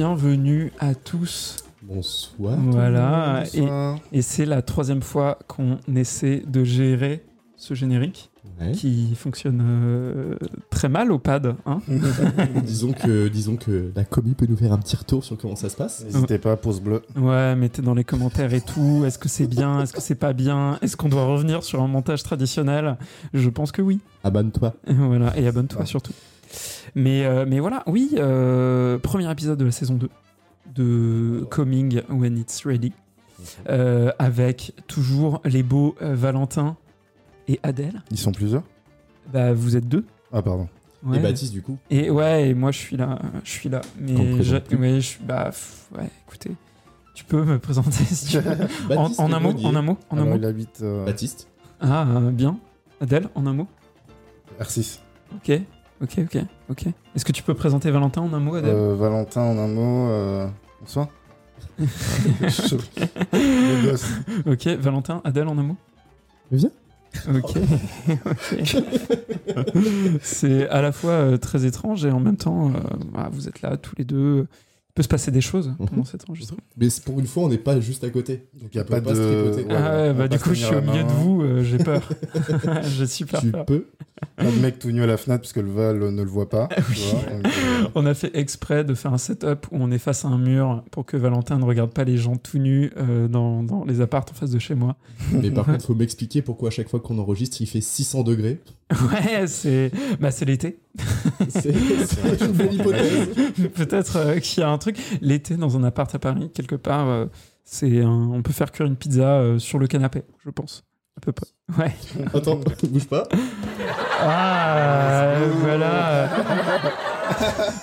bienvenue à tous. Bonsoir. Voilà, et, Bonsoir. et c'est la troisième fois qu'on essaie de gérer ce générique Ouais. qui fonctionne euh, très mal au pad. Hein disons que disons que la commu peut nous faire un petit retour sur comment ça se passe. N'hésitez pas, pouce bleu. ouais, mettez dans les commentaires et tout. Est-ce que c'est bien? Est-ce que c'est pas bien? Est-ce qu'on doit revenir sur un montage traditionnel? Je pense que oui. Abonne-toi. Voilà, et abonne-toi Ouais. surtout. Mais, euh, mais voilà, oui, euh, premier épisode de la saison 2 de Coming When It's Ready, euh, avec toujours les beaux Valentin et Adèle. Ils sont plusieurs Bah, vous êtes deux. Ah, pardon. Ouais. Et Baptiste du coup. Et ouais, et moi je suis là, je suis là. Mais je, bah, pff, ouais, écoutez, tu peux me présenter si tu veux. en, Baptiste en un mot, en un mot, en un Alors, mot. il habite euh, Baptiste. Ah, euh, bien. Adèle, en un mot. R6. Ok, ok, ok, ok. Est-ce que tu peux présenter Valentin en un mot, Adèle Euh, Valentin, en un mot. euh, Bonsoir. Ok, Valentin, Adèle en un mot. Viens. Ok, ok. C'est à la fois euh, très étrange et en même temps, euh, bah, vous êtes là tous les deux. Il peut se passer des choses pendant cet enregistrement. Mais c'est- pour une fois, on n'est pas juste à côté. Donc, il n'y a pas pas se de. tripoter. ouais, ah ouais, bah du coup, se je suis au milieu de vous, euh, j'ai peur. j'ai super tu peur. peux. Pas de mec tout nu à la fenêtre puisque le Val ne le voit pas. tu vois, donc, euh, On a fait exprès de faire un setup où on est face à un mur pour que Valentin ne regarde pas les gens tout nus euh, dans, dans les appartes en face de chez moi. Mais par contre, faut m'expliquer pourquoi à chaque fois qu'on enregistre, il fait 600 degrés. Ouais, c'est bah, c'est l'été. C'est une hypothèse. Peut-être euh, qu'il y a un truc. L'été, dans un appart à Paris, quelque part, euh, c'est un- on peut faire cuire une pizza euh, sur le canapé, je pense. À peu près. Ouais. Attends, bouge pas. Ah, voilà.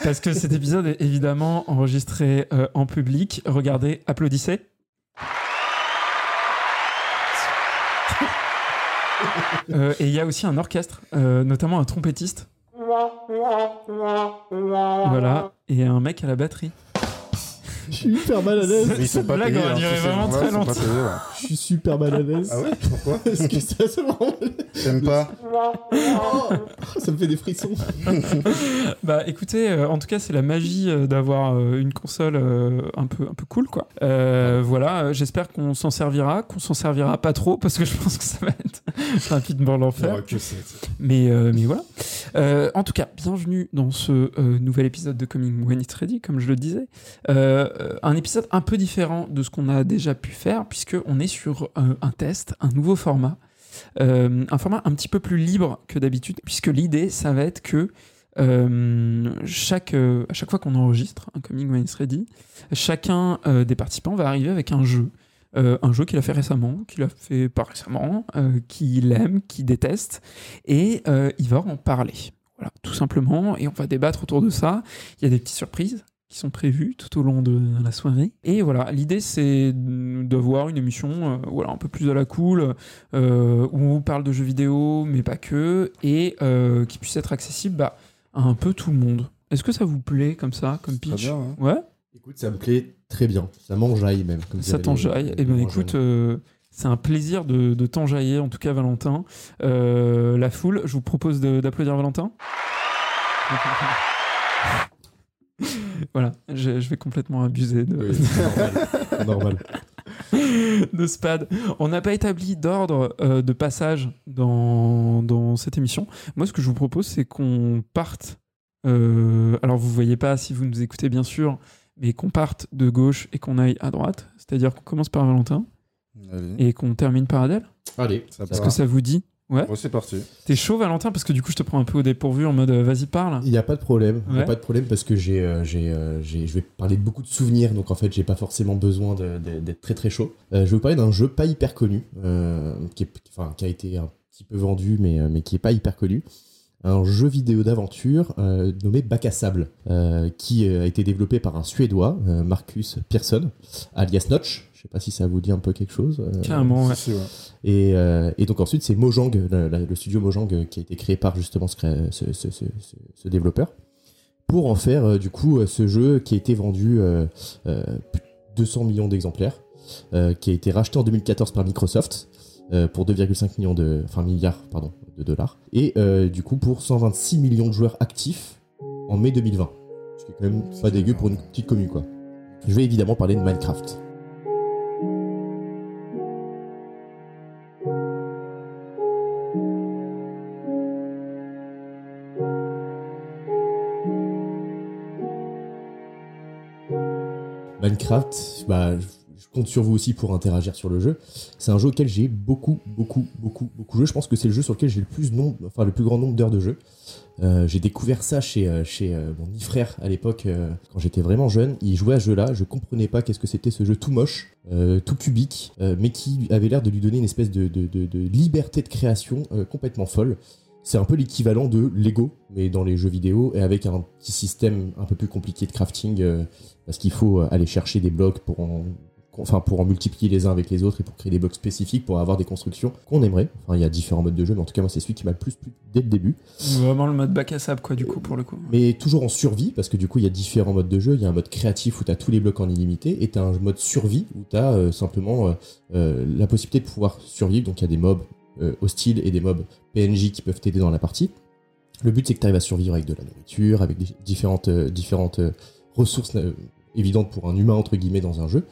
Parce que cet épisode est évidemment enregistré en public. Regardez, applaudissez. Euh, et il y a aussi un orchestre, euh, notamment un trompettiste. Voilà. Et un mec à la batterie. Je suis hyper mal à l'aise. ils sont Cette pas blague payés, aurait hein, ces vraiment très longtemps. payés, ouais. Je suis super mal à l'aise. Ah ouais Pourquoi Est-ce que ça, c'est vraiment... T'aimes pas Oh, ça me fait des frissons. Bah écoutez, euh, en tout cas c'est la magie euh, d'avoir euh, une console euh, un peu un peu cool quoi. Euh, voilà, euh, j'espère qu'on s'en servira, qu'on s'en servira pas trop parce que je pense que ça va être rapidement l'enfer. Ouais, c'est- Mais euh, mais voilà. Euh, en tout cas, bienvenue dans ce euh, nouvel épisode de Coming When It's Ready, comme je le disais. Euh, euh, un épisode un peu différent de ce qu'on a déjà pu faire puisque on est sur euh, un test, un nouveau format. Euh, un format un petit peu plus libre que d'habitude, puisque l'idée, ça va être que chaque, à chaque fois qu'on enregistre un Coming When It's Ready, chacun des participants va arriver avec un jeu. Un jeu qu'il a fait récemment, qu'il a fait pas récemment, qu'il aime, qu'il déteste, et il va en parler. Voilà, tout simplement, et on va débattre autour de ça. Il y a des petites surprises qui sont prévues tout au long de la soirée. Et voilà, l'idée c'est d'avoir une émission euh, voilà, un peu plus à la cool, euh, où on parle de jeux vidéo, mais pas que, et euh, qui puisse être accessible bah, à un peu tout le monde. Est-ce que ça vous plaît comme ça, comme pitch bien, hein. Ouais, Écoute, ça me plaît très bien. Ça m'enjaille même. Comme ça t'enjaille. Eh ben moins écoute, euh, c'est un plaisir de, de t'enjailler, en tout cas Valentin. Euh, la foule, je vous propose d'applaudir Valentin. voilà, je, je vais complètement abuser de, Oui, normal. De SPAD. On n'a pas établi d'ordre euh, de passage dans, dans cette émission. Moi, ce que je vous propose, c'est qu'on parte. euh, alors, vous voyez pas si vous nous écoutez, bien sûr, mais qu'on parte de gauche et qu'on aille à droite. C'est-à-dire qu'on commence par Valentin Allez. et qu'on termine par Adèle. Allez, Ça Est-ce que ça vous dit Ouais. Bon, c'est parti. T'es chaud, Valentin Parce que du coup, je te prends un peu au dépourvu en mode euh, vas-y, parle. Il n'y a pas de problème. Il Ouais. a pas de problème parce que j'ai, euh, j'ai, euh, j'ai- je vais parler de beaucoup de souvenirs, donc en fait, j'ai pas forcément besoin de- de- d'être très très chaud. Je vais vous parler d'un jeu pas hyper connu, qui, est- qui a été un petit peu vendu, mais, mais qui est pas hyper connu. Un jeu vidéo d'aventure euh, nommé Bac à sable, euh, qui euh, a été développé par un Suédois, euh, Marcus Persson, alias Notch. Je sais pas si ça vous dit un peu quelque chose. euh, Carrément, ouais. Et, euh, et donc ensuite, c'est Mojang, le, le- le studio Mojang qui a été créé par justement ce, ce, ce- ce- ce- ce développeur, pour en faire euh, du coup ce jeu qui a été vendu euh, euh, plus de 200 millions d'exemplaires, euh, qui a été racheté en 2014 par Microsoft euh, pour 2,5 millions de, enfin milliards pardon, de dollars, et euh, du coup pour 126 millions de joueurs actifs en mai 2020 Ce qui est quand même pas dégueu pour une petite commune, quoi. Je vais évidemment parler de Minecraft. Minecraft, bah, compte sur vous aussi pour interagir sur le jeu. C'est un jeu auquel j'ai beaucoup, beaucoup, beaucoup, beaucoup joué. Je pense que c'est le jeu sur lequel j'ai le plus nombre, enfin le plus grand nombre d'heures de jeu. Euh, j'ai découvert ça chez, euh, chez euh, mon frère à l'époque, quand j'étais vraiment jeune. Il jouait à ce jeu-là. Je comprenais pas qu'est-ce que c'était ce jeu tout moche, tout cubique, mais qui avait l'air de lui donner une espèce de, de, liberté de création complètement folle. C'est un peu l'équivalent de Lego, mais dans les jeux vidéo, et avec un petit système un peu plus compliqué de crafting, parce qu'il faut aller chercher des blocs pour en, enfin, pour en multiplier les uns avec les autres et pour créer des blocs spécifiques pour avoir des constructions qu'on aimerait. Enfin, il y a différents modes de jeu, mais en tout cas, moi, c'est celui qui m'a le plus plu dès le début. Vraiment le mode bac à sable, quoi, du coup, pour le coup. Mais toujours en survie, parce que du coup, il y a différents modes de jeu. Il y a un mode créatif où tu as tous les blocs en illimité, et tu as un mode survie où tu as simplement euh, euh, la possibilité de pouvoir survivre. Donc, il y a des mobs euh, hostiles et des mobs PNJ qui peuvent t'aider dans la partie. Le but, c'est que tu arrives à survivre avec de la nourriture, avec des différentes, euh, différentes euh, ressources euh, évidentes pour un humain, entre guillemets, dans un jeu.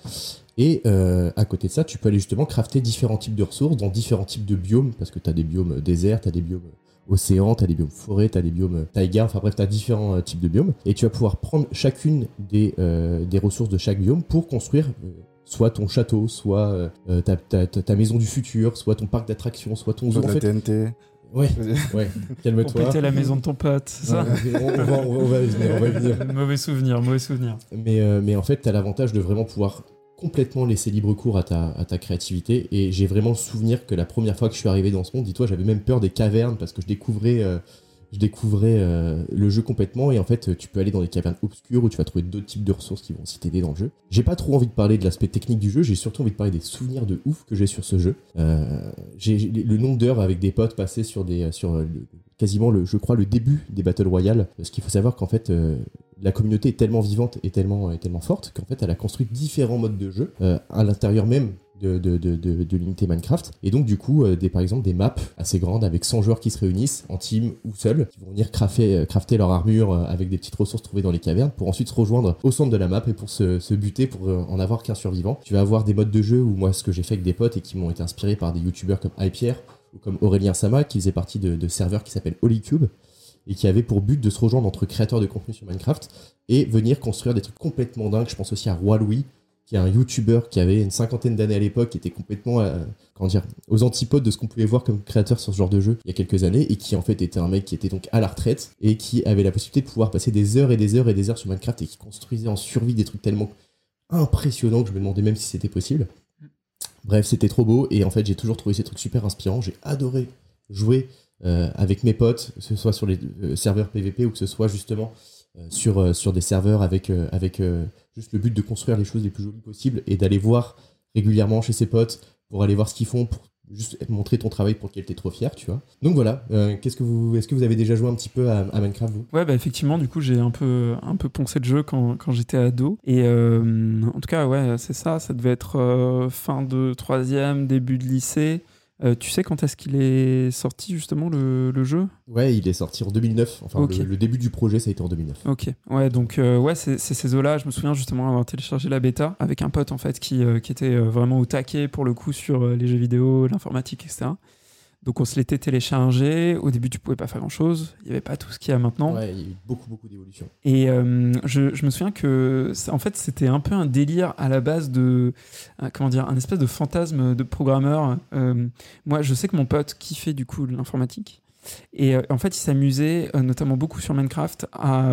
Et euh, à côté de ça, tu peux aller justement crafter différents types de ressources dans différents types de biomes, parce que tu as des biomes déserts, tu as des biomes océan, t'as des biomes forêt, t'as des biomes taïga, enfin bref, t'as différents euh, types de biomes, et tu vas pouvoir prendre chacune des, euh, des ressources de chaque biome pour construire euh, soit ton château, soit euh, euh, ta, ta, ta- ta maison du futur, soit ton parc d'attractions, soit ton zoo. En fait, TNT. ouais, ouais, calme-toi. péter la maison de ton pote, c'est ça Ouais, on, on va, on va- on va y venir, on va y venir. Mauvais souvenir, mauvais souvenir. Mais, euh, mais en fait, tu as l'avantage de vraiment pouvoir complètement laisser libre cours à ta, créativité. Et j'ai vraiment le souvenir que la première fois que je suis arrivé dans ce monde, dis-toi, j'avais même peur des cavernes parce que je découvrais, euh, je découvrais euh, le jeu complètement. Et en fait, tu peux aller dans des cavernes obscures où tu vas trouver d'autres types de ressources qui vont aussi t'aider dans le jeu. J'ai pas trop envie de parler de l'aspect technique du jeu, j'ai surtout envie de parler des souvenirs de ouf que j'ai sur ce jeu. Euh, j'ai le nombre d'heures avec des potes passés sur des sur le- quasiment le je crois le début des battle royale parce qu'il faut savoir qu'en fait la communauté est tellement vivante et tellement, forte qu'en fait elle a construit différents modes de jeu euh, à l'intérieur même de, de, de, de, l'unité Minecraft. Et donc du coup, euh, des, par exemple des maps assez grandes avec 100 joueurs qui se réunissent en team ou seuls, qui vont venir crafter, euh, leur armure avec des petites ressources trouvées dans les cavernes pour ensuite se rejoindre au centre de la map et pour se, buter pour en avoir qu'un survivant. Tu vas avoir des modes de jeu où moi ce que j'ai fait avec des potes et qui m'ont été inspirés par des youtubeurs comme iPierre ou comme Aurélien Sama qui faisait partie de serveurs qui s'appellent Holycube et qui avait pour but de se rejoindre entre créateurs de contenu sur Minecraft et venir construire des trucs complètement dingues. Je pense aussi à Roi Louis, qui est un YouTuber qui avait une cinquantaine d'années à l'époque, qui était complètement, euh, comment dire, aux antipodes de ce qu'on pouvait voir comme créateur sur ce genre de jeu il y a quelques années, et qui en fait était un mec qui était donc à la retraite et qui avait la possibilité de pouvoir passer des heures et des heures et des heures sur Minecraft et qui construisait en survie des trucs tellement impressionnants que je me demandais même si c'était possible. Bref, c'était trop beau et en fait j'ai toujours trouvé ces trucs super inspirants. J'ai adoré jouer avec mes potes, que ce soit sur les euh, serveurs PVP ou que ce soit justement euh, sur, euh, sur des serveurs avec, euh, avec euh, juste le but de construire les choses les plus jolies possibles et d'aller voir régulièrement chez ses potes pour aller voir ce qu'ils font, pour juste montrer ton travail pour lequel t'es trop fier, tu vois. Donc voilà, euh, qu'est-ce que vous, est-ce que vous avez déjà joué un petit peu à, Minecraft, vous? Ouais, bah effectivement, du coup, j'ai un peu, un peu poncé le jeu quand, quand j'étais ado. Et euh, en tout cas, ouais, c'est ça. Ça devait être euh, fin de troisième, début de lycée. Euh, tu sais quand est-ce qu'il est sorti, justement, le, le jeu? Ouais, il est sorti en 2009. Enfin, le, le début du projet, ça a été en 2009. Ok, ouais, donc euh, ouais, c'est ces eaux-là. Je me souviens justement avoir téléchargé la bêta avec un pote en fait qui, euh, qui était vraiment au taquet pour le coup sur les jeux vidéo, l'informatique, etc. Donc on se l'était téléchargé. Au début, tu pouvais pas faire grand-chose. Il y avait pas tout ce qu'il y a maintenant. Ouais, il y a eu beaucoup, beaucoup d'évolutions. Et euh, je, je me souviens que, ça- en fait, c'était un peu un délire à la base de, comment dire, un espèce de fantasme de programmeur. Euh, moi, je sais que mon pote kiffait du coup l'informatique. Et euh, en fait, il s'amusait, notamment beaucoup sur Minecraft, à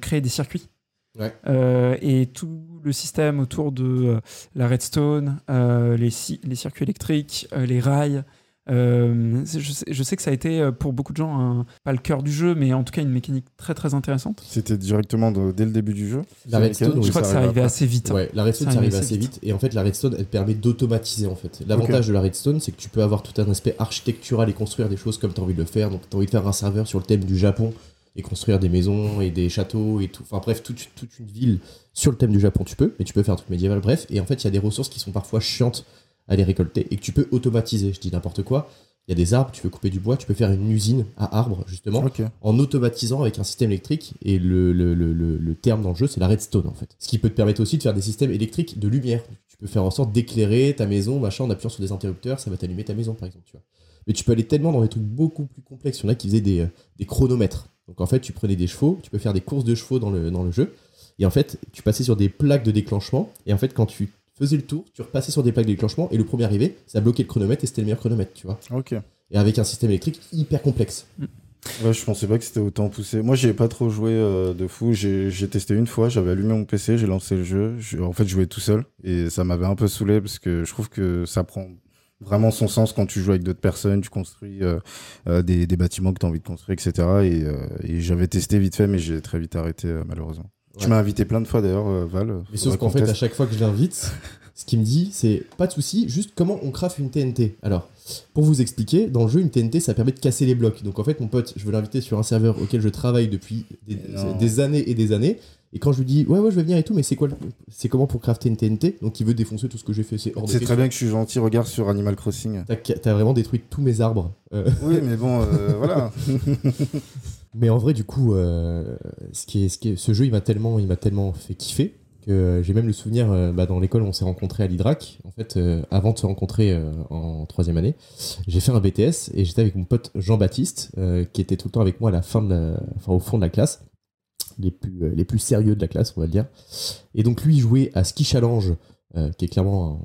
créer des circuits. Ouais. Euh, et tout le système autour de euh, la redstone, euh, les, ci- les circuits électriques, les rails. Euh, je, sais, je sais que ça a été euh, pour beaucoup de gens un- pas le cœur du jeu, mais en tout cas une mécanique très très intéressante. C'était directement de- dès le début du jeu. La redstone, Je oui, crois que ça arrivait assez vite. hein. Ouais, la redstone, Ça ça arrive assez vite. Et en fait, la redstone, elle permet d'automatiser, en fait. L'avantage de la redstone, c'est que tu peux avoir tout un aspect architectural et construire des choses comme tu as envie de le faire. Donc, tu as envie de faire un serveur sur le thème du Japon et construire des maisons et des châteaux et tout. Enfin, bref, toute, toute une ville sur le thème du Japon, tu peux. Mais tu peux faire un truc médiéval, bref. Et en fait, il y a des ressources qui sont parfois chiantes à les récolter et que tu peux automatiser. Je dis n'importe quoi. Il y a des arbres, tu veux couper du bois, tu peux faire une usine à arbres, justement, en automatisant avec un système électrique. Et le, le, le, le- le terme dans le jeu, c'est la redstone, en fait. Ce qui peut te permettre aussi de faire des systèmes électriques de lumière. Tu peux faire en sorte d'éclairer ta maison, machin, en appuyant sur des interrupteurs, ça va t'allumer ta maison, par exemple, tu vois. Mais tu peux aller tellement dans des trucs beaucoup plus complexes. Il y en a qui faisaient des, euh, des chronomètres. Donc en fait, tu prenais des chevaux, tu peux faire des courses de chevaux dans le, dans le jeu. Et en fait, tu passais sur des plaques de déclenchement. Et en fait, quand tu faisais le tour, tu repassais sur des plaques de déclenchement. Et le premier arrivé, ça bloquait le chronomètre et c'était le meilleur chronomètre, tu vois. Ok. Et avec un système électrique hyper complexe. Ouais, je pensais pas que c'était autant poussé. Moi, j'ai pas trop joué euh, de fou. J'ai j'ai testé une fois, j'avais allumé mon PC, j'ai lancé le jeu. Je- en fait, je jouais tout seul et ça m'avait un peu saoulé parce que je trouve que ça prend vraiment son sens quand tu joues avec d'autres personnes, tu construis euh, euh, des, des bâtiments que tu as envie de construire, etc. Et, euh, et j'avais testé vite fait, mais j'ai très vite arrêté, euh, malheureusement. Tu m'as invité plein de fois d'ailleurs, euh, Val. Mais Faudrait sauf qu'en fait, à chaque fois que je l'invite, ce qu'il me dit, c'est pas de souci, juste comment on craft une TNT. Alors, pour vous expliquer, dans le jeu, une TNT, ça permet de casser les blocs. Donc en fait, mon pote, je veux l'inviter sur un serveur auquel je travaille depuis des, années et des années. Et quand je lui dis, ouais, ouais, je vais venir et tout, mais c'est quoi, c'est comment pour crafter une TNT Donc il veut défoncer tout ce que j'ai fait, c'est très question. bien que je suis gentil, regarde sur Animal Crossing. T'as, vraiment détruit tous mes arbres. Euh, oui, mais bon, euh, voilà. Mais en vrai, du coup, euh, ce jeu, il m'a tellement, fait kiffer que euh, j'ai même le souvenir, euh, bah, dans l'école, on s'est rencontrés à l'Idrac. En fait, avant de se rencontrer en troisième année, j'ai fait un BTS et j'étais avec mon pote Jean-Baptiste, qui était tout le temps avec moi à la fin de la, enfin, au fond de la classe, les plus, sérieux de la classe, on va le dire. Et donc lui, il jouait à Ski Challenge, qui est clairement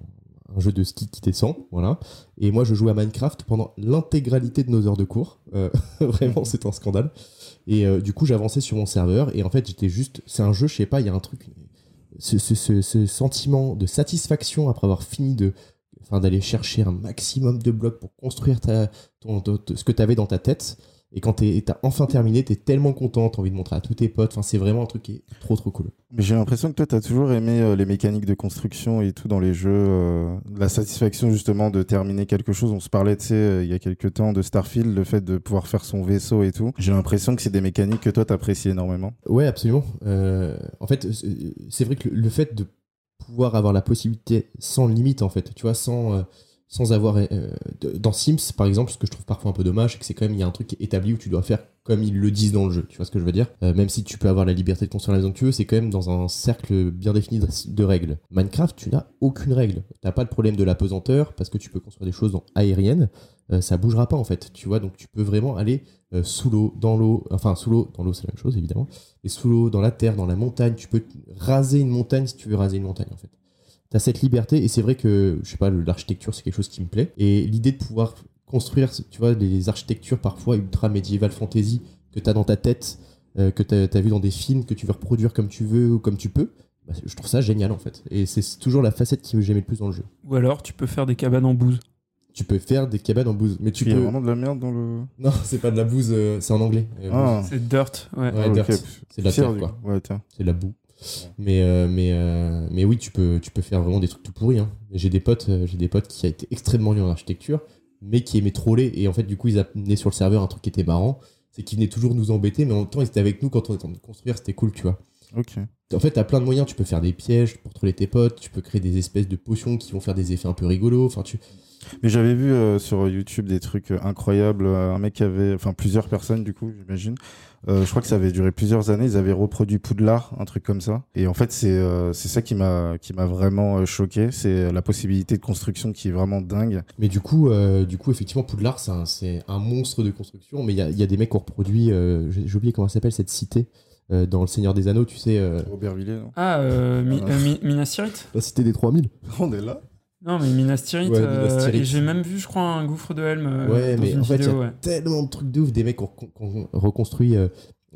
un, jeu de ski qui descend, voilà. Et moi, je jouais à Minecraft pendant l'intégralité de nos heures de cours. Vraiment, c'est un scandale. Et euh, du coup, j'avançais sur mon serveur et en fait, j'étais juste. C'est un jeu, je sais pas, il y a un truc. Ce, ce- ce- sentiment de satisfaction après avoir fini de. Enfin, d'aller chercher un maximum de blocs pour construire ta, ce que tu avais dans ta tête. Et quand t'as enfin terminé, t'es tellement content, t'as envie de montrer à tous tes potes. Enfin, c'est vraiment un truc qui est trop trop cool. Mais j'ai l'impression que toi, tu as toujours aimé euh, les mécaniques de construction et tout dans les jeux. euh, la satisfaction, justement, de terminer quelque chose. On se parlait, tu sais, euh, il y a quelques temps de Starfield, le fait de pouvoir faire son vaisseau et tout. J'ai l'impression que c'est des mécaniques que toi, t'apprécies énormément. Ouais, absolument. En fait, c'est- vrai que le, le fait de pouvoir avoir la possibilité sans limite, en fait, tu vois, sans, sans avoir. euh, dans Sims, par exemple, ce que je trouve parfois un peu dommage, c'est que c'est quand même, il y a un truc établi où tu dois faire comme ils le disent dans le jeu. Tu vois ce que je veux dire? Euh, Même si tu peux avoir la liberté de construire la maison que tu veux, c'est quand même dans un cercle bien défini de, règles. Minecraft, tu n'as aucune règle. T'as pas le problème de la pesanteur parce que tu peux construire des choses en aérienne. Euh, ça bougera pas en fait, tu vois? Donc tu peux vraiment aller euh, sous l'eau, dans l'eau, enfin sous l'eau, dans l'eau c'est la même chose évidemment, et sous l'eau, dans la terre, dans la montagne. Tu peux raser une montagne si tu veux raser une montagne en fait. T'as cette liberté et c'est vrai que je sais pas, l'architecture c'est quelque chose qui me plaît et l'idée de pouvoir construire, tu vois, les architectures parfois ultra médiéval fantasy que t'as dans ta tête, euh, que t'as as vu dans des films, que tu veux reproduire comme tu veux ou comme tu peux. bah, je trouve ça génial en fait. Et c'est toujours la facette qui j'aimais le plus dans le jeu. Ou alors, tu peux faire des cabanes en bouse. Tu peux faire des cabanes en bouse, mais tu Il y a peux. vraiment de la merde dans le. Non, c'est pas de la bouse, euh, c'est en anglais. Euh, Ah, C'est dirt, ouais. Dirt. C'est de la terre, quoi. Ouais, tiens. c'est de la boue. Mais, euh, mais, euh, mais oui, tu peux, tu peux faire vraiment des trucs tout pourris. Hein. J'ai des potes, euh, j'ai des potes qui a été extrêmement nuls en architecture, mais qui aimaient troller. Et en fait, du coup, ils amenaient sur le serveur un truc qui était marrant, c'est qu'ils venaient toujours nous embêter, mais en même temps, ils étaient avec nous quand on était en train de construire. C'était cool, tu vois. En fait, t'as plein de moyens. Tu peux faire des pièges pour troller tes potes. Tu peux créer des espèces de potions qui vont faire des effets un peu rigolos. Enfin, tu. Mais j'avais vu euh, sur YouTube des trucs incroyables. un mec qui avait, enfin plusieurs personnes du coup, j'imagine. Euh, je crois que ça avait duré plusieurs années. Ils avaient reproduit Poudlard, un truc comme ça. Et en fait, c'est euh, c'est ça qui m'a qui m'a vraiment euh, choqué. C'est la possibilité de construction qui est vraiment dingue. Mais du coup, euh, du coup, effectivement, Poudlard, c'est un, c'est un monstre de construction. Mais il y a, il y a des mecs qui ont reproduit. euh, j'ai j'ai oublié comment elle s'appelle cette cité euh, dans Le Seigneur des Anneaux. Tu sais, euh, Aubervilliers, non? Ah, euh, Mi- Ah. euh, Mi- Minas Tirith? La cité des 3000. On est là. Non, mais Minas Tirith, Ouais, euh, Minas Tirith. et j'ai même vu, je crois, un gouffre de Helm euh, Ouais, dans mais une en fait, il y a ouais. tellement de trucs de ouf. Des mecs qui ont, reconstruit euh,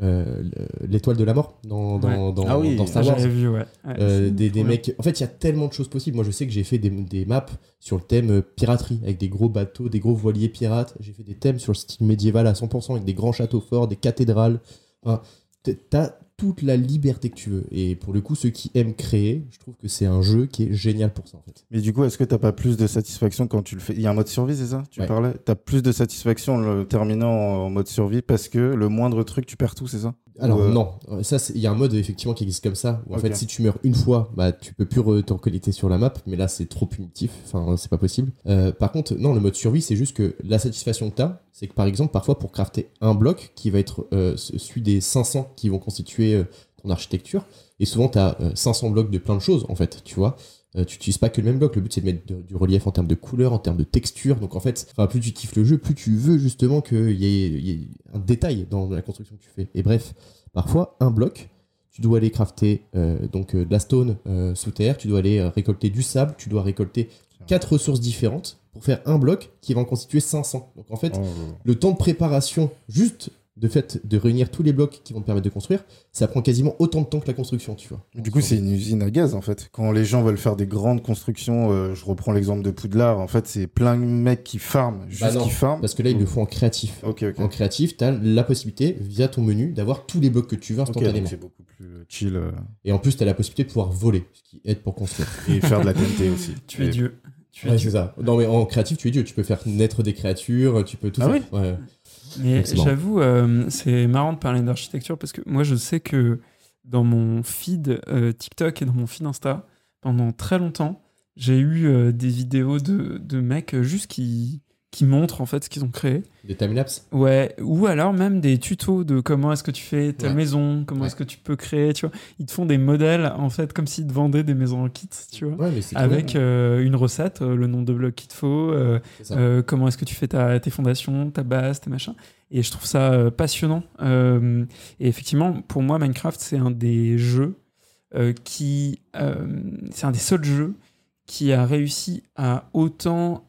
euh, l'étoile de la mort dans, dans, dans, Ah oui. dans Star Wars. j'avais vu, ouais. Ouais, Euh, des, des mecs. En fait, il y a tellement de choses possibles. Moi, je sais que j'ai fait des, des maps sur le thème piraterie, avec des gros bateaux, des gros voiliers pirates. J'ai fait des thèmes sur le style médiéval à 100%, avec des grands châteaux forts, des cathédrales. Enfin, t'as toute la liberté que tu veux. Et pour le coup, ceux qui aiment créer, je trouve que c'est un jeu qui est génial pour ça, en fait. Mais du coup, est-ce que t'as pas plus de satisfaction quand tu le fais? Il y a un mode survie, c'est ça? Tu Ouais. parlais T'as plus de satisfaction en le terminant en mode survie parce que le moindre truc, tu perds tout, c'est ça? Alors euh, non, ça c'est- il y a un mode effectivement qui existe comme ça. Où en fait, si tu meurs une fois, bah tu peux plus te reconnecter sur la map. Mais là, c'est trop punitif. Enfin, c'est pas possible. Euh, par contre, non, le mode survie, c'est juste que la satisfaction que t'as, c'est que par exemple, parfois pour crafter un bloc qui va être euh, celui des 500 qui vont constituer euh, ton architecture, et souvent t'as euh, 500 blocs de plein de choses en fait, tu vois. Euh, tu n'utilises pas que le même bloc, le but c'est de mettre de- du relief en termes de couleur, en termes de texture. Donc en fait, plus tu kiffes le jeu, plus tu veux justement qu'il y, ait- il y ait un détail dans la construction que tu fais. Et bref, parfois un bloc, tu dois aller crafter euh, donc euh, de la stone euh, sous terre, tu dois aller récolter du sable, tu dois récolter quatre ressources différentes pour faire un bloc qui va en constituer 500. Donc en fait, Oh. le temps de préparation, juste de fait de réunir tous les blocs qui vont te permettre de construire, ça prend quasiment autant de temps que la construction, tu vois. Du coup, c'est une usine à gaz en fait. Quand les gens veulent faire des grandes constructions, euh, je reprends l'exemple de Poudlard, en fait, c'est plein de mecs qui farment, juste Bah non, qui farment. Parce que là, ils le font en créatif. Ok, ok. En créatif, tu as la possibilité, via ton menu, d'avoir tous les blocs que tu veux instantanément. c'est beaucoup plus euh, chill euh, et en plus, tu as la possibilité de pouvoir voler, ce qui aide pour construire. et faire de la TNT aussi. Tu es Dieu. Tu es Ouais, Dieu. c'est ça. Non, mais en créatif, tu es Dieu. Tu peux faire naître des créatures, tu peux tout Ah faire. oui Ouais. Mais j'avoue, euh, c'est marrant de parler d'architecture parce que moi, je sais que dans mon feed euh, TikTok et dans mon feed Insta, pendant très longtemps, j'ai eu euh, des vidéos de, de mecs juste qui, qui montrent en fait ce qu'ils ont créé. Des timelapses. Ouais, ou alors même des tutos de comment est-ce que tu fais telle Ouais. maison, comment Ouais. est-ce que tu peux créer, tu vois. Ils te font des modèles en fait comme s'ils te vendaient des maisons en kit, tu vois. Ouais, mais Avec euh, une recette, euh, le nombre de blocs qu'il te faut, euh, comment est-ce que tu fais ta, tes fondations, ta base, tes machins. Et je trouve ça passionnant. Et effectivement, pour moi, Minecraft, c'est un des jeux qui. c'est un des seuls jeux qui a réussi à autant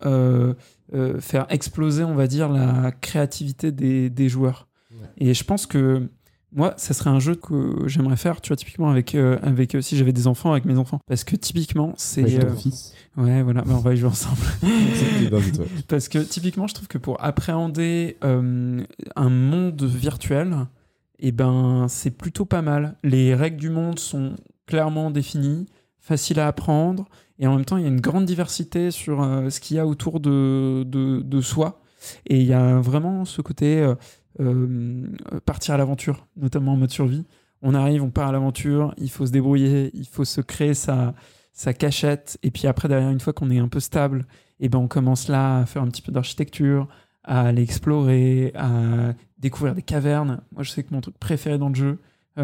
euh, faire exploser, on va dire, la créativité des, des joueurs. Ouais. Et je pense que. Moi, ça serait un jeu que j'aimerais faire, tu vois, typiquement avec, euh, avec euh, si j'avais des enfants, avec mes enfants. Parce que typiquement, c'est. Ton euh, fils. ouais, voilà, bah, on va y jouer ensemble. Parce que typiquement, je trouve que pour appréhender euh, un monde virtuel, eh ben, c'est plutôt pas mal. Les règles du monde sont clairement définies, faciles à apprendre, et en même temps, il y a une grande diversité sur euh, ce qu'il y a autour de, de, soi. Et il y a vraiment ce côté euh, euh, partir à l'aventure, notamment en mode survie. On arrive, on part à l'aventure, il faut se débrouiller, il faut se créer sa, sa cachette, et puis après, derrière, une fois qu'on est un peu stable, et ben on commence là à faire un petit peu d'architecture, à aller explorer, à découvrir des cavernes. Moi, je sais que mon truc préféré dans le jeu,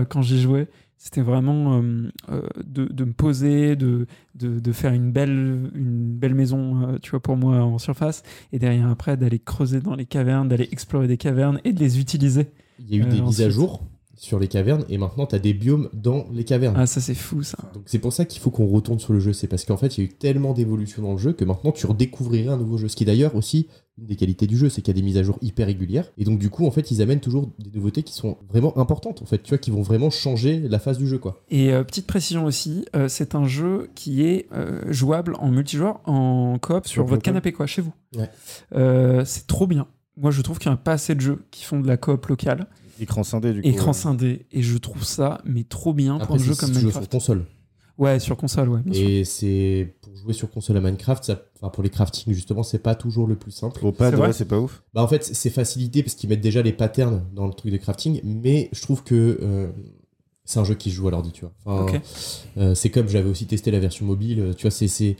quand j'y jouais, c'était vraiment euh, euh, de, de me poser, de, de, de faire une belle, une belle maison, euh, tu vois, pour moi en surface, et derrière après d'aller creuser dans les cavernes, d'aller explorer des cavernes et de les utiliser. Il y a eu des mises à jour sur les cavernes et maintenant tu as des biomes dans les cavernes. Ah, ça c'est fou ça. Donc c'est pour ça qu'il faut qu'on retourne sur le jeu. C'est parce qu'en fait, il y a eu tellement d'évolution dans le jeu que maintenant tu redécouvrirais un nouveau jeu. Ce qui d'ailleurs aussi une des qualités du jeu, c'est qu'il y a des mises à jour hyper régulières. Et donc du coup, en fait, ils amènent toujours des nouveautés qui sont vraiment importantes. En fait, tu vois, qui vont vraiment changer la phase du jeu, quoi. Et euh, petite précision aussi, euh, c'est un jeu qui est euh, jouable en multijoueur, en coop sur votre canapé, quoi, chez vous. Ouais. Euh, c'est trop bien. Moi, je trouve qu'il n'y a pas assez de jeux qui font de la coop locale, Écran scindé du coup. écran ouais. scindé, et je trouve ça, mais trop bien pour un jeu comme tu joues sur Minecraft. console. Ouais, sur console, ouais, bien. Et c'est pour jouer sur console à Minecraft, ça, enfin pour les crafting justement, c'est pas toujours le plus simple. Au pad, C'est vrai ouais, c'est pas ouf. Bah en fait, c'est facilité parce qu'ils mettent déjà les patterns dans le truc de crafting, mais je trouve que euh, c'est un jeu qui se joue à l'ordi, tu vois. Enfin, euh, c'est comme j'avais aussi testé la version mobile, tu vois, c'est c'est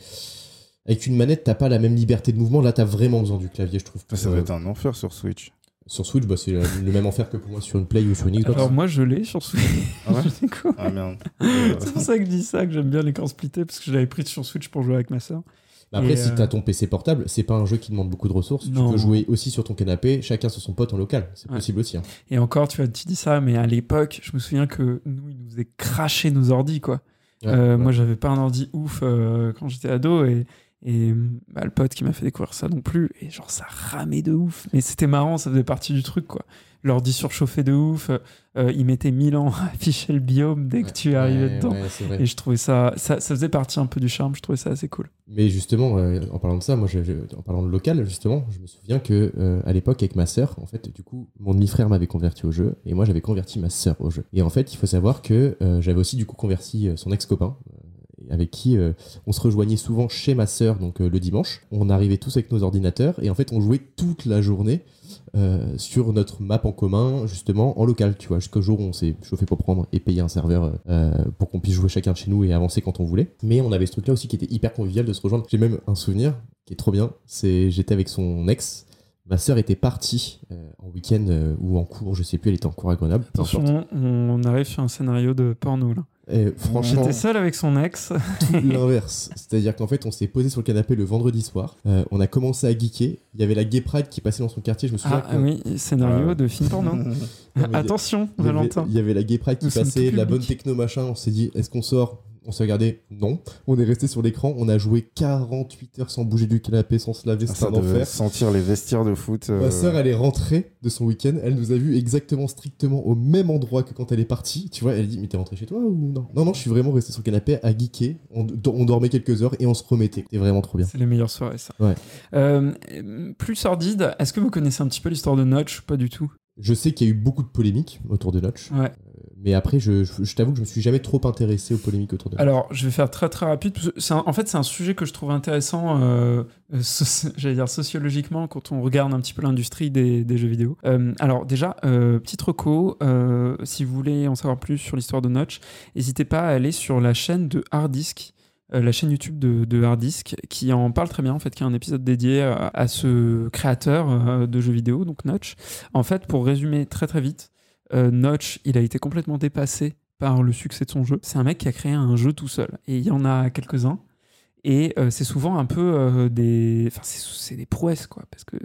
avec une manette, t'as pas la même liberté de mouvement. Là, t'as vraiment besoin du clavier, je trouve. Ça, ça Euh, va être un enfer sur Switch. Sur Switch, bah, c'est le même enfer que pour moi sur une Play ou sur une Xbox. Alors moi, je l'ai sur Switch. Ah ouais découvre. Ah merde. C'est pour ça que je dis ça, que j'aime bien l'écran splitté, parce que je l'avais pris sur Switch pour jouer avec ma soeur. Bah après, Et, si euh, t'as ton PC portable, c'est pas un jeu qui demande beaucoup de ressources. Non. Tu peux jouer aussi sur ton canapé, chacun sur son pote en local. C'est Ouais. possible aussi. hein. Et encore, tu, vois, tu dis ça, mais à l'époque, je me souviens que nous, ils nous faisaient cracher nos ordis, quoi. Ouais, Euh, ouais. Moi, j'avais pas un ordi ouf euh, quand j'étais ado et, et bah, le pote qui m'a fait découvrir ça non plus. Et genre, ça ramait de ouf. Mais c'était marrant, ça faisait partie du truc, quoi. L'ordi surchauffait de ouf. euh, il mettait 1000 ans à afficher le biome dès que Ouais, tu arrivais ouais, dedans. ouais. Et je trouvais ça, ça, ça faisait partie un peu du charme. Je trouvais ça assez cool. Mais justement, euh, en parlant de ça, moi, je- en parlant de local, justement, je me souviens que euh, à l'époque, avec ma sœur, en fait, du coup, mon demi-frère m'avait converti au jeu et moi, j'avais converti ma sœur au jeu. Et en fait, il faut savoir que euh, j'avais aussi du coup converti son ex-copain. Avec qui euh, on se rejoignait souvent chez ma sœur, donc euh, le dimanche. On arrivait tous avec nos ordinateurs et en fait, on jouait toute la journée euh, sur notre map en commun, justement en local, tu vois, jusqu'au jour où on s'est chauffé pour prendre et payer un serveur pour qu'on puisse jouer chacun chez nous et avancer quand on voulait. Mais on avait ce truc-là aussi qui était hyper convivial de se rejoindre. J'ai même un souvenir qui est trop bien. C'est j'étais avec son ex. Ma sœur était partie en week-end ou en cours, je sais plus, elle était en cours à Grenoble. Attention, on arrive sur un scénario de porno là. Et franchement, J'étais seul avec son ex. tout l'inverse. C'est-à-dire qu'en fait, on s'est posé sur le canapé le vendredi soir. Euh, on a commencé à geeker. Il y avait la Gay Pride qui passait dans son quartier. Je me souviens. Ah oui, scénario Ouais. de film porno. Attention, Valentin. Il y avait la Gay Pride qui Nous passait, la bonne techno machin. On s'est dit, est-ce qu'on sort? On s'est regardé, non. On est resté sur l'écran. On a joué 48 heures sans bouger du canapé, sans se laver. Ah, un enfer. sentir les vestiaires de foot. euh, Ma sœur, elle est rentrée de son week-end. Elle nous a vu exactement, strictement au même endroit que quand elle est partie. Tu vois, elle dit Mais t'es rentré chez toi ou non? Non, non, je suis vraiment resté sur le canapé à geeker. On, on dormait quelques heures et on se remettait. C'était vraiment trop bien. C'est les meilleures soirées, ça. Ouais. Euh, plus sordide, est-ce que vous connaissez un petit peu l'histoire de Notch Pas du tout? Je sais qu'il y a eu beaucoup de polémiques autour de Notch. Ouais. Mais après, je, je- t'avoue que je me suis jamais trop intéressé aux polémiques autour de. Alors, je vais faire très très rapide. en fait, c'est un sujet que je trouve intéressant, euh, euh, j'allais dire sociologiquement, quand on regarde un petit peu l'industrie des, jeux vidéo. Euh, alors, déjà, euh, petite reco, si vous voulez en savoir plus sur l'histoire de Notch, n'hésitez pas à aller sur la chaîne de Hard Disk. la chaîne YouTube de, de Hard Disk qui en parle très bien en fait qui a un épisode dédié à, ce créateur de jeux vidéo donc Notch en fait pour résumer très très vite Notch il a été complètement dépassé par le succès de son jeu. C'est un mec qui a créé un jeu tout seul. Et il y en a quelques-uns. Et euh, c'est souvent un peu euh, des. Enfin, c'est des prouesses, quoi. Parce que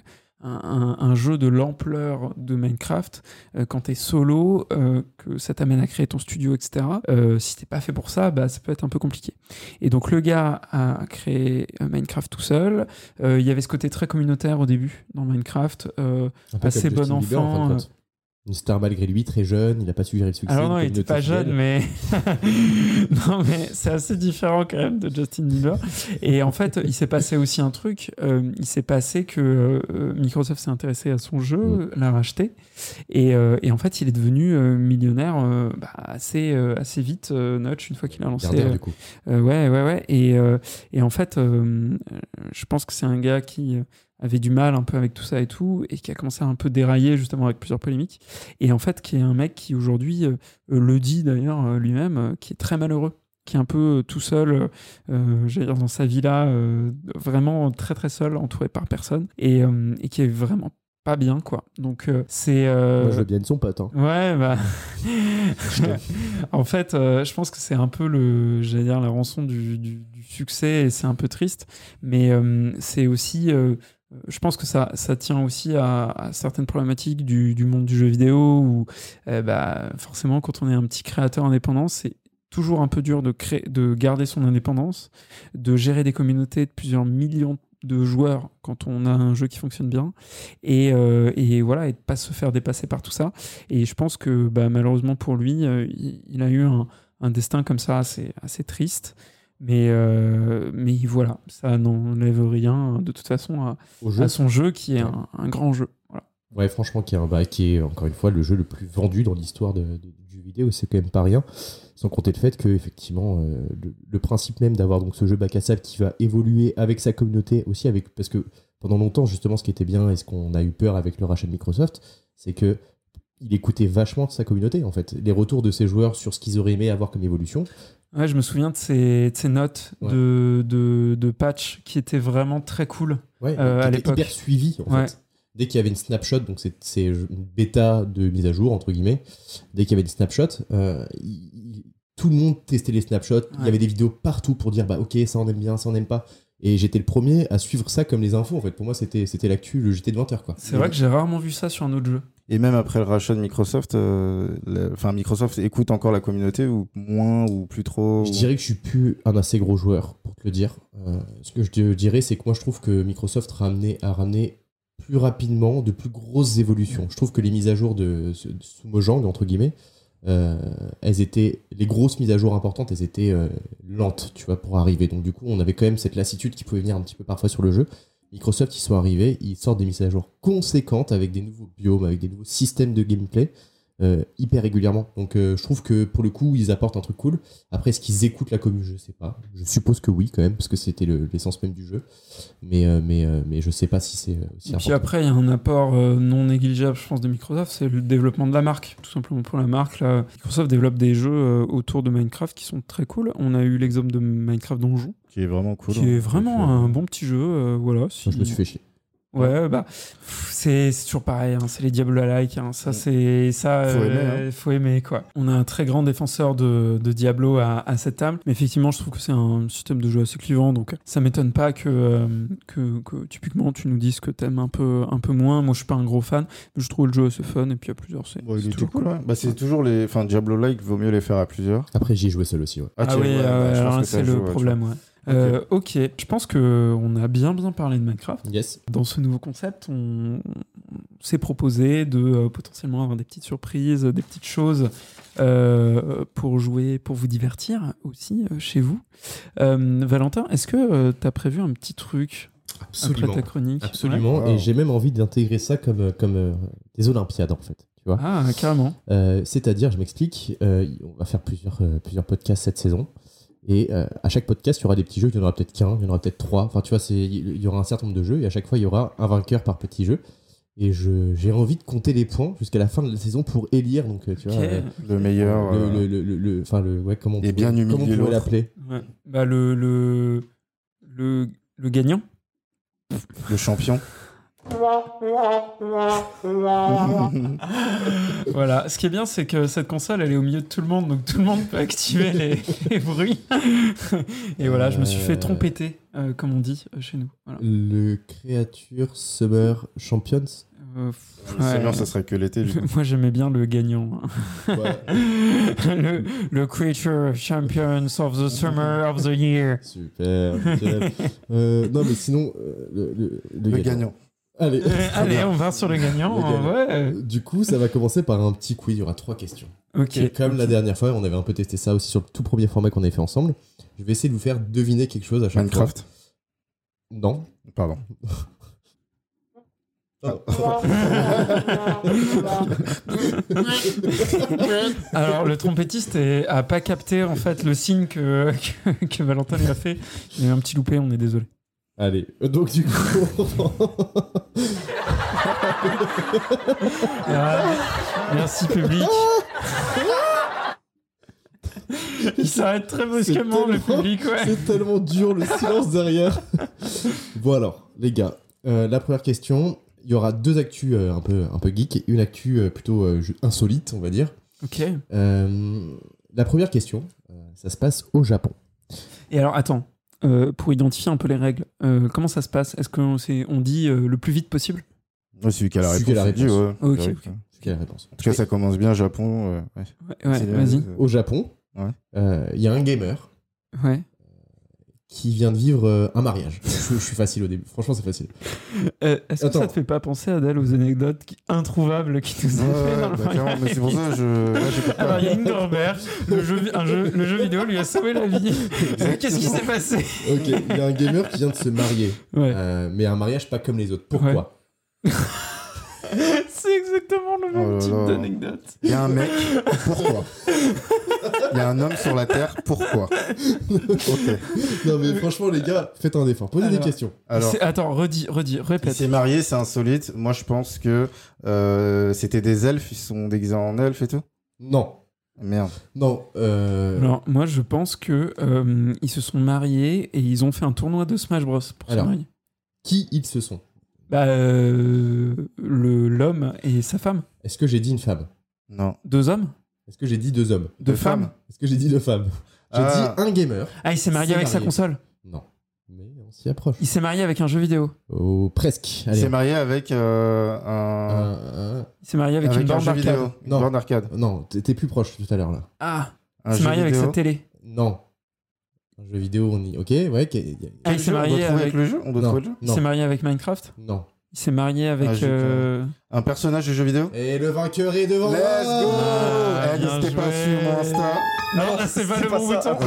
un, un- un jeu de l'ampleur de Minecraft, euh, quand t'es solo, euh, que ça t'amène à créer ton studio, etc., euh, si t'es pas fait pour ça, bah, ça peut être un peu compliqué. Et donc, le gars a créé euh, Minecraft tout seul. Euh, Il y avait ce côté très communautaire au début dans Minecraft. Euh, assez bon Bieber, en fin enfant. Une star malgré lui, très jeune, il a pas su gérer le succès. Alors non, une il était communauté pas jeune, mais non, mais c'est assez différent quand même de Justin Bieber. Et en fait, il s'est passé aussi un truc. euh, il s'est passé que euh, Microsoft s'est intéressé à son jeu, Mm. l'a racheté, et, euh, et en fait, il est devenu millionnaire bah, assez assez vite. Notch une fois qu'il a lancé. Euh, du coup. ouais, ouais, ouais. Et, et en fait, je pense que c'est un gars qui avait du mal un peu avec tout ça et tout, et qui a commencé à un peu dérailler justement avec plusieurs polémiques. Et en fait, qui est un mec qui aujourd'hui euh, euh, le dit d'ailleurs euh, lui-même, euh, qui est très malheureux qui est un peu tout seul, euh, j'allais dire dans sa villa, vraiment très très seul, entouré par personne, et, et qui est vraiment pas bien, quoi. Donc euh, c'est... euh, Moi, je veux bien de son pote. hein. Ouais, bah. en fait, euh, je pense que c'est un peu le, j'allais dire, la rançon du, du- du succès et c'est un peu triste. Mais c'est aussi, je pense que ça, tient aussi à, certaines problématiques du, monde du jeu vidéo où, euh, bah, forcément, quand on est un petit créateur indépendant, c'est toujours un peu dur de, créer, de garder son indépendance, de gérer des communautés de plusieurs millions de joueurs quand on a un jeu qui fonctionne bien et, euh, voilà et pas se faire dépasser par tout ça. Et je pense que bah, malheureusement pour lui euh, il, a eu un, destin comme ça assez triste mais, euh, mais voilà ça n'enlève rien de toute façon à, son jeu qui est un, un grand jeu voilà. Ouais, franchement, qui est, un- bah, qui est encore une fois le jeu le plus vendu dans l'histoire de, de- du jeu vidéo, c'est quand même pas rien. Sans compter le fait que, effectivement, euh, le, le principe même d'avoir donc ce jeu bac à sable qui va évoluer avec sa communauté aussi, avec parce que pendant longtemps, justement, ce qui était bien et ce qu'on a eu peur avec le rachat de Microsoft, c'est que il écoutait vachement sa communauté, en fait. Les retours de ses joueurs sur ce qu'ils auraient aimé avoir comme évolution. Ouais, je me souviens de ces, de ces notes Ouais. de, de, de patch qui étaient vraiment très cool Ouais, Euh, qui à l'époque. hyper suivi, en Ouais. fait. Dès qu'il y avait une snapshot, donc c'est une bêta de mise à jour, entre guillemets, dès qu'il y avait une snapshot, euh, il- tout le monde testait les snapshots. Il y avait des vidéos partout pour dire, bah ok, ça on aime bien, ça on aime pas. Et j'étais le premier à suivre ça comme les infos, en fait. Pour moi, c'était c'était l'actu, le JT de 20h, quoi. c'est vrai que j'ai rarement vu ça sur un autre jeu Et même après le rachat de Microsoft, euh, enfin Microsoft écoute encore la communauté ou moins ou plus trop. Je ou- dirais que je suis plus un assez gros joueur, pour te le dire. Euh, ce que je te dirais, c'est que moi, je trouve que Microsoft ramené, a ramené plus rapidement de plus grosses évolutions. Je trouve que les mises à jour de, de sous Mojang, entre guillemets, euh, elles étaient les grosses mises à jour importantes, elles étaient euh, lentes, tu vois, pour arriver. Donc du coup, on avait quand même cette lassitude qui pouvait venir un petit peu parfois sur le jeu. Microsoft, ils sont arrivés, ils sortent des mises à jour conséquentes avec des nouveaux biomes, avec des nouveaux systèmes de gameplay. Euh, hyper régulièrement. Donc euh, je trouve que pour le coup, ils apportent un truc cool. Après, est-ce qu'ils écoutent la commune? Je sais pas. Je suppose que oui, quand même, parce que c'était le- l'essence même du jeu. Mais, euh, mais, euh, mais je sais pas si c'est aussi Et puis après, il y a un apport euh, non négligeable, je pense, de Microsoft, c'est le développement de la marque. Tout simplement pour la marque, là, Microsoft développe des jeux euh, autour de Minecraft qui sont très cool. On a eu l'exemple de Minecraft Donjon, Qui est vraiment cool. qui hein. est vraiment Donc, euh, un bon petit jeu. euh, voilà. si- Moi, je me suis fait chier. Ouais, bah, c'est c'est toujours pareil, hein, c'est les Diablo-like, hein, ça, c'est ça, Faut aimer, euh, faut aimer, quoi. On a un très grand défenseur de, de Diablo à, à cette table, mais effectivement, je trouve que c'est un système de jeu assez clivant, donc ça m'étonne pas que, euh, que, que typiquement tu nous dises que t'aimes un peu, un peu moins. Moi, je suis pas un gros fan, mais je trouve le jeu assez fun, et puis a plusieurs, c'est toujours cool, cool. ouais. Bah, c'est toujours les. Enfin, Diablo-like, vaut mieux les faire à plusieurs. Après, j'y ai joué seul aussi. Ouais. Ah, tiens, oui, ouais, euh, bah, alors que c'est le joué, ouais, problème, ouais. Euh, ok, je pense que on a bien bien parlé de Minecraft. Yes. Dans ce nouveau concept, on, s'est proposé de euh, potentiellement avoir des petites surprises, des petites choses euh, pour jouer, pour vous divertir aussi euh, chez vous. Euh, Valentin, est-ce que tu as prévu un petit truc Absolument. après ta chronique? Absolument. Ouais. Et j'ai même envie d'intégrer ça comme, comme euh, des Olympiades, en fait. Tu vois. Ah, carrément. Euh, C'est-à-dire, je m'explique, euh, on va faire plusieurs, euh, plusieurs podcasts cette saison. Et euh, à chaque podcast, il y aura des petits jeux. Il y en aura peut-être qu'un, il y en aura peut-être trois. Enfin, tu vois, c'est- il y aura un certain nombre de jeux. Et à chaque fois, il y aura un vainqueur par petit jeu. Et je- j'ai envie de compter les points jusqu'à la fin de la saison pour élire. Donc, euh, tu vois, euh, Le meilleur. le, euh, le, le, le- le- enfin, le, ouais, comment on Et pourrait- bien humilier comment on pourrait l'appeler Ouais. Bah, le, le, le, le gagnant Le champion. Voilà, ce qui est bien, c'est que cette console, elle est au milieu de tout le monde, donc tout le monde peut activer les, les bruits. Et voilà, je me suis fait Euh. trompeter, euh, comme on dit euh, chez nous. Voilà. Le Creature Summer Champions. Euh, Le ouais. Seigneur, ça serait que l'été. Moi, j'aimais bien le gagnant. Ouais. le, le Creature Champions of the Summer of the Year. Super. nickel. Euh, non, mais sinon, euh, le, le- le Le gagnant. Allez. Euh, allez, on va sur le gagnant. Le gagnant. Ouais. Du coup, ça va commencer par un petit quiz. Il y aura trois questions. Ok. Et comme la dernière fois, on avait un peu testé ça aussi sur le tout premier format qu'on avait fait ensemble. Je vais essayer de vous faire deviner quelque chose à chaque Minecraft. fois. Non. Pardon. Alors, le trompettiste est- a pas capté en fait le signe que, que, que Valentin lui a fait. Il a un petit loupé, on est désolé. Allez. Donc du coup, Ah, merci public. Il s'arrête très brusquement, le public, ouais. c'est tellement dur le silence derrière. bon alors, les gars, euh, la première question. Il y aura deux actus euh, un peu un peu geek et une actu euh, plutôt insolite, on va dire. Ok. La première question, ça se passe au Japon. Et alors, attends, euh, pour identifier un peu les règles, euh, comment ça se passe? Est-ce qu'on c'est- on dit euh, le plus vite possible? Ouais, celui qui a la Celui réponse. qui a la dit, réponse. ouais. C'est En tout cas, ça commence bien, Japon. ouais. Ouais, ouais, C'est- vas-y. Au Japon, Ouais. euh, il y a un gamer Ouais. Qui vient de vivre euh, un mariage. je, je suis facile au début. Franchement, c'est facile. Euh, Est-ce que Attends. ça te fait pas penser, Adèle, aux anecdotes qui- introuvables qui nous ont fait dans le bah, mariage mais c'est pour ça que je. Là, j'écoute pas. Alors, il y a une grand-mère, le jeu, un jeu, le jeu vidéo lui a sauvé la vie. Qu'est-ce qui s'est passé? Ok, il y a un gamer qui vient de se marier. Ouais. Euh, mais un mariage pas comme les autres. Pourquoi? C'est exactement le même Oh type d'anecdote. Il y a un mec, pourquoi? Il y a un homme sur la Terre, pourquoi? Non, mais franchement, les gars, faites un effort. Posez des questions. Alors, C'est- Attends, redis, redis, il répète. s'est marié, c'est insolite. Moi, je pense que euh, c'était des elfes, ils sont déguisés en elfes et tout? Non. Merde. Non. Euh... Alors, moi, je pense que euh, ils se sont mariés et ils ont fait un tournoi de Smash Bros pour Alors. se marier. Qui ils se sont? Bah, euh, le l'homme et sa femme. Est-ce que j'ai dit une femme? Non. Deux hommes? Est-ce que j'ai dit deux hommes? Deux Deux femmes femmes Est-ce que j'ai dit deux femmes? J'ai Ah. dit un gamer. Ah, il s'est marié C'est avec sa marié. console. Non. Mais on s'y approche. Il s'est marié avec un jeu vidéo. Oh, presque. Il Allez. s'est marié avec euh, un. Un- un- Il s'est marié avec, avec une un borne jeu d'arcade. vidéo. Une Non. borne d'arcade. Non, t'es t'es plus proche tout à l'heure là. Ah, Un il s'est jeu marié avec vidéo. sa télé. Non. Un jeu vidéo, on y. Ok, ouais. qui- y a- Ah, il s'est marié doit trouver avec- le jeu On doit Non. trouver le jeu Il Non. s'est marié avec Minecraft. Non. Il s'est marié avec. Ah, euh, Un personnage de jeu vidéo Et le vainqueur est devant Let's go Ah, N'hésitez pas suivre mon Insta. Non, là, c'est pas le bon ça. bouton.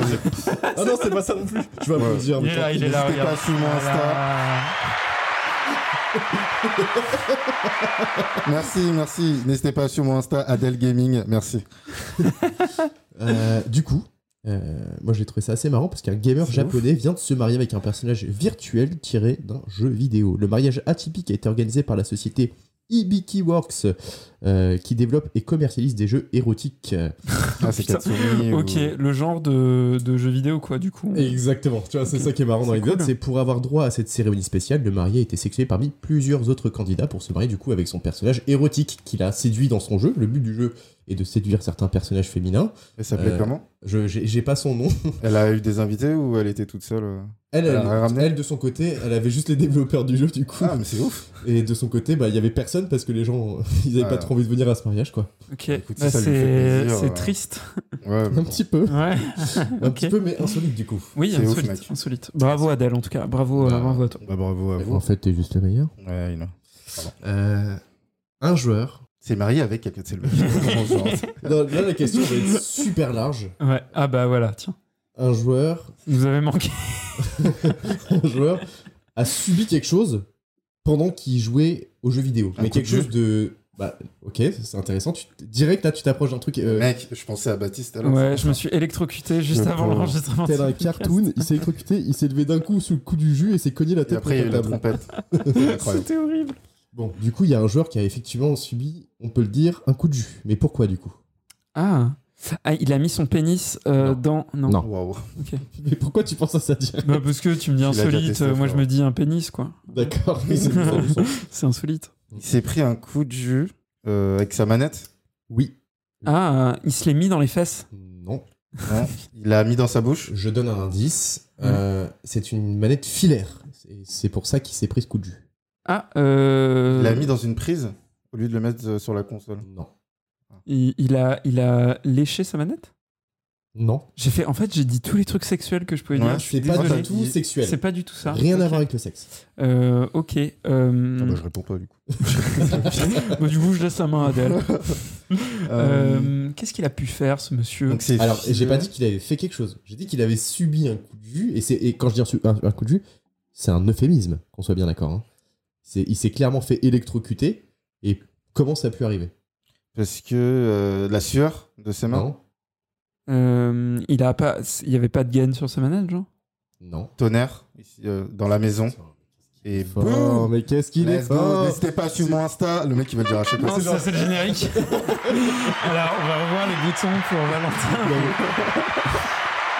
Ah non, c'est pas ça non plus. Je vais Ouais. applaudir. Il est là, il est là, N'hésitez pas suivre mon Insta. Merci, merci. N'hésitez pas sur mon Insta, Adèle Gaming. Merci. Euh, du coup, euh, moi j'ai trouvé ça assez marrant parce qu'un gamer japonais vient de se marier avec un personnage virtuel tiré d'un jeu vidéo. Le mariage atypique a été organisé par la société Ibiki Works euh, qui développe et commercialise des jeux érotiques. Ah, c'est. Ok, ou- le genre de, de jeu vidéo, quoi, du coup. Exactement, tu vois, c'est ça qui est marrant dans cool. c'est pour avoir droit à cette cérémonie spéciale, le marié a été sélectionné parmi plusieurs autres candidats pour se marier du coup avec son personnage érotique qu'il a séduit dans son jeu. Le but du jeu est de séduire certains personnages féminins. Elle s'appelait Euh, comment? Je j'ai pas son nom. Elle a eu des invités ou elle était toute seule euh? Elle, Elle de son côté, elle avait juste les développeurs du jeu du coup. Ah, mais c'est ouf. Et de son côté, bah il y avait personne parce que les gens ils avaient Ah. pas trop envie de venir à ce mariage quoi. Ok, Bah, lui fait c'est euh. triste. Ouais, Un bon. petit peu, Ouais. un petit peu mais insolite du coup. Oui, ouf, insolite, insolite. Bravo Adèle, en tout cas. Bravo, euh, Bah, bravo à toi. Bah, bravo à vous. En fait, t'es juste le meilleur. Ouais, il a- Euh, un joueur. C'est marié avec quelqu'un de. Non, là la question va être super large. Ouais. Ah bah voilà, tiens. Un joueur nous avait manqué. un joueur a subi quelque chose pendant qu'il jouait aux jeux vidéo. Un mais quelque de chose de. Bah, ok, c'est intéressant. Tu, direct, là, tu t'approches d'un truc. euh, Mec, je pensais à Baptiste alors. Ouais, je me suis électrocuté juste avant l'enregistrement. de tel un cartoon, il s'est électrocuté, il s'est levé d'un coup sous le coup du jus et s'est cogné la Et tête après, il y a eu contre la trompette. C'était horrible. Bon, du coup, il y a un joueur qui a effectivement subi, on peut le dire, un coup de jus. Mais pourquoi, du coup? Ah. Ah, il a mis son pénis euh, Non. dans. Non. Non. Mais pourquoi tu penses à ça, direct Bah, parce que tu me dis insolite, testé, euh, moi je me dis un pénis, quoi. D'accord, mais c'est insolite. Il s'est pris un coup de jus euh, avec sa manette? Oui. Ah, il se l'est mis dans les fesses. Non. Non. Il l'a mis dans sa bouche? Je donne un indice. Euh, c'est une manette filaire. C'est pour ça qu'il s'est pris ce coup de jus. Ah, euh. Il l'a mis dans une prise au lieu de le mettre euh, sur la console. Non. il, il a, il a léché sa manette? Non. J'ai fait. En fait, j'ai dit tous les trucs sexuels que je pouvais Ouais, dire. Je suis C'est pas désolé. du tout sexuel. C'est pas du tout ça. Rien à Ok. voir avec le sexe. Euh, ok. euh, Ah bah, je réponds pas du coup. bah, du coup, je laisse la main à Adèle. Euh, Qu'est-ce qu'il a pu faire, ce monsieur? Donc c'est Alors, j'ai pas dit qu'il avait fait quelque chose. J'ai dit qu'il avait subi un coup de jus. Et, c'est- et quand je dis un, su- un- un coup de jus, c'est un euphémisme, qu'on soit bien d'accord. hein. C'est- Il s'est clairement fait électrocuter. Et comment ça a pu arriver? Parce que euh, la sueur de ses mains? Non. Euh, il a pas. Il y avait pas de gain sur sa manette, genre? Non. Tonnerre ici, euh, dans la maison. Et Oh, boum mais qu'est-ce qu'il est fort N'hésitez pas à suivre mon Insta. Le mec il va dire à chaque fois. Non, ça c'est le générique. Alors, on va revoir les boutons pour Valentin.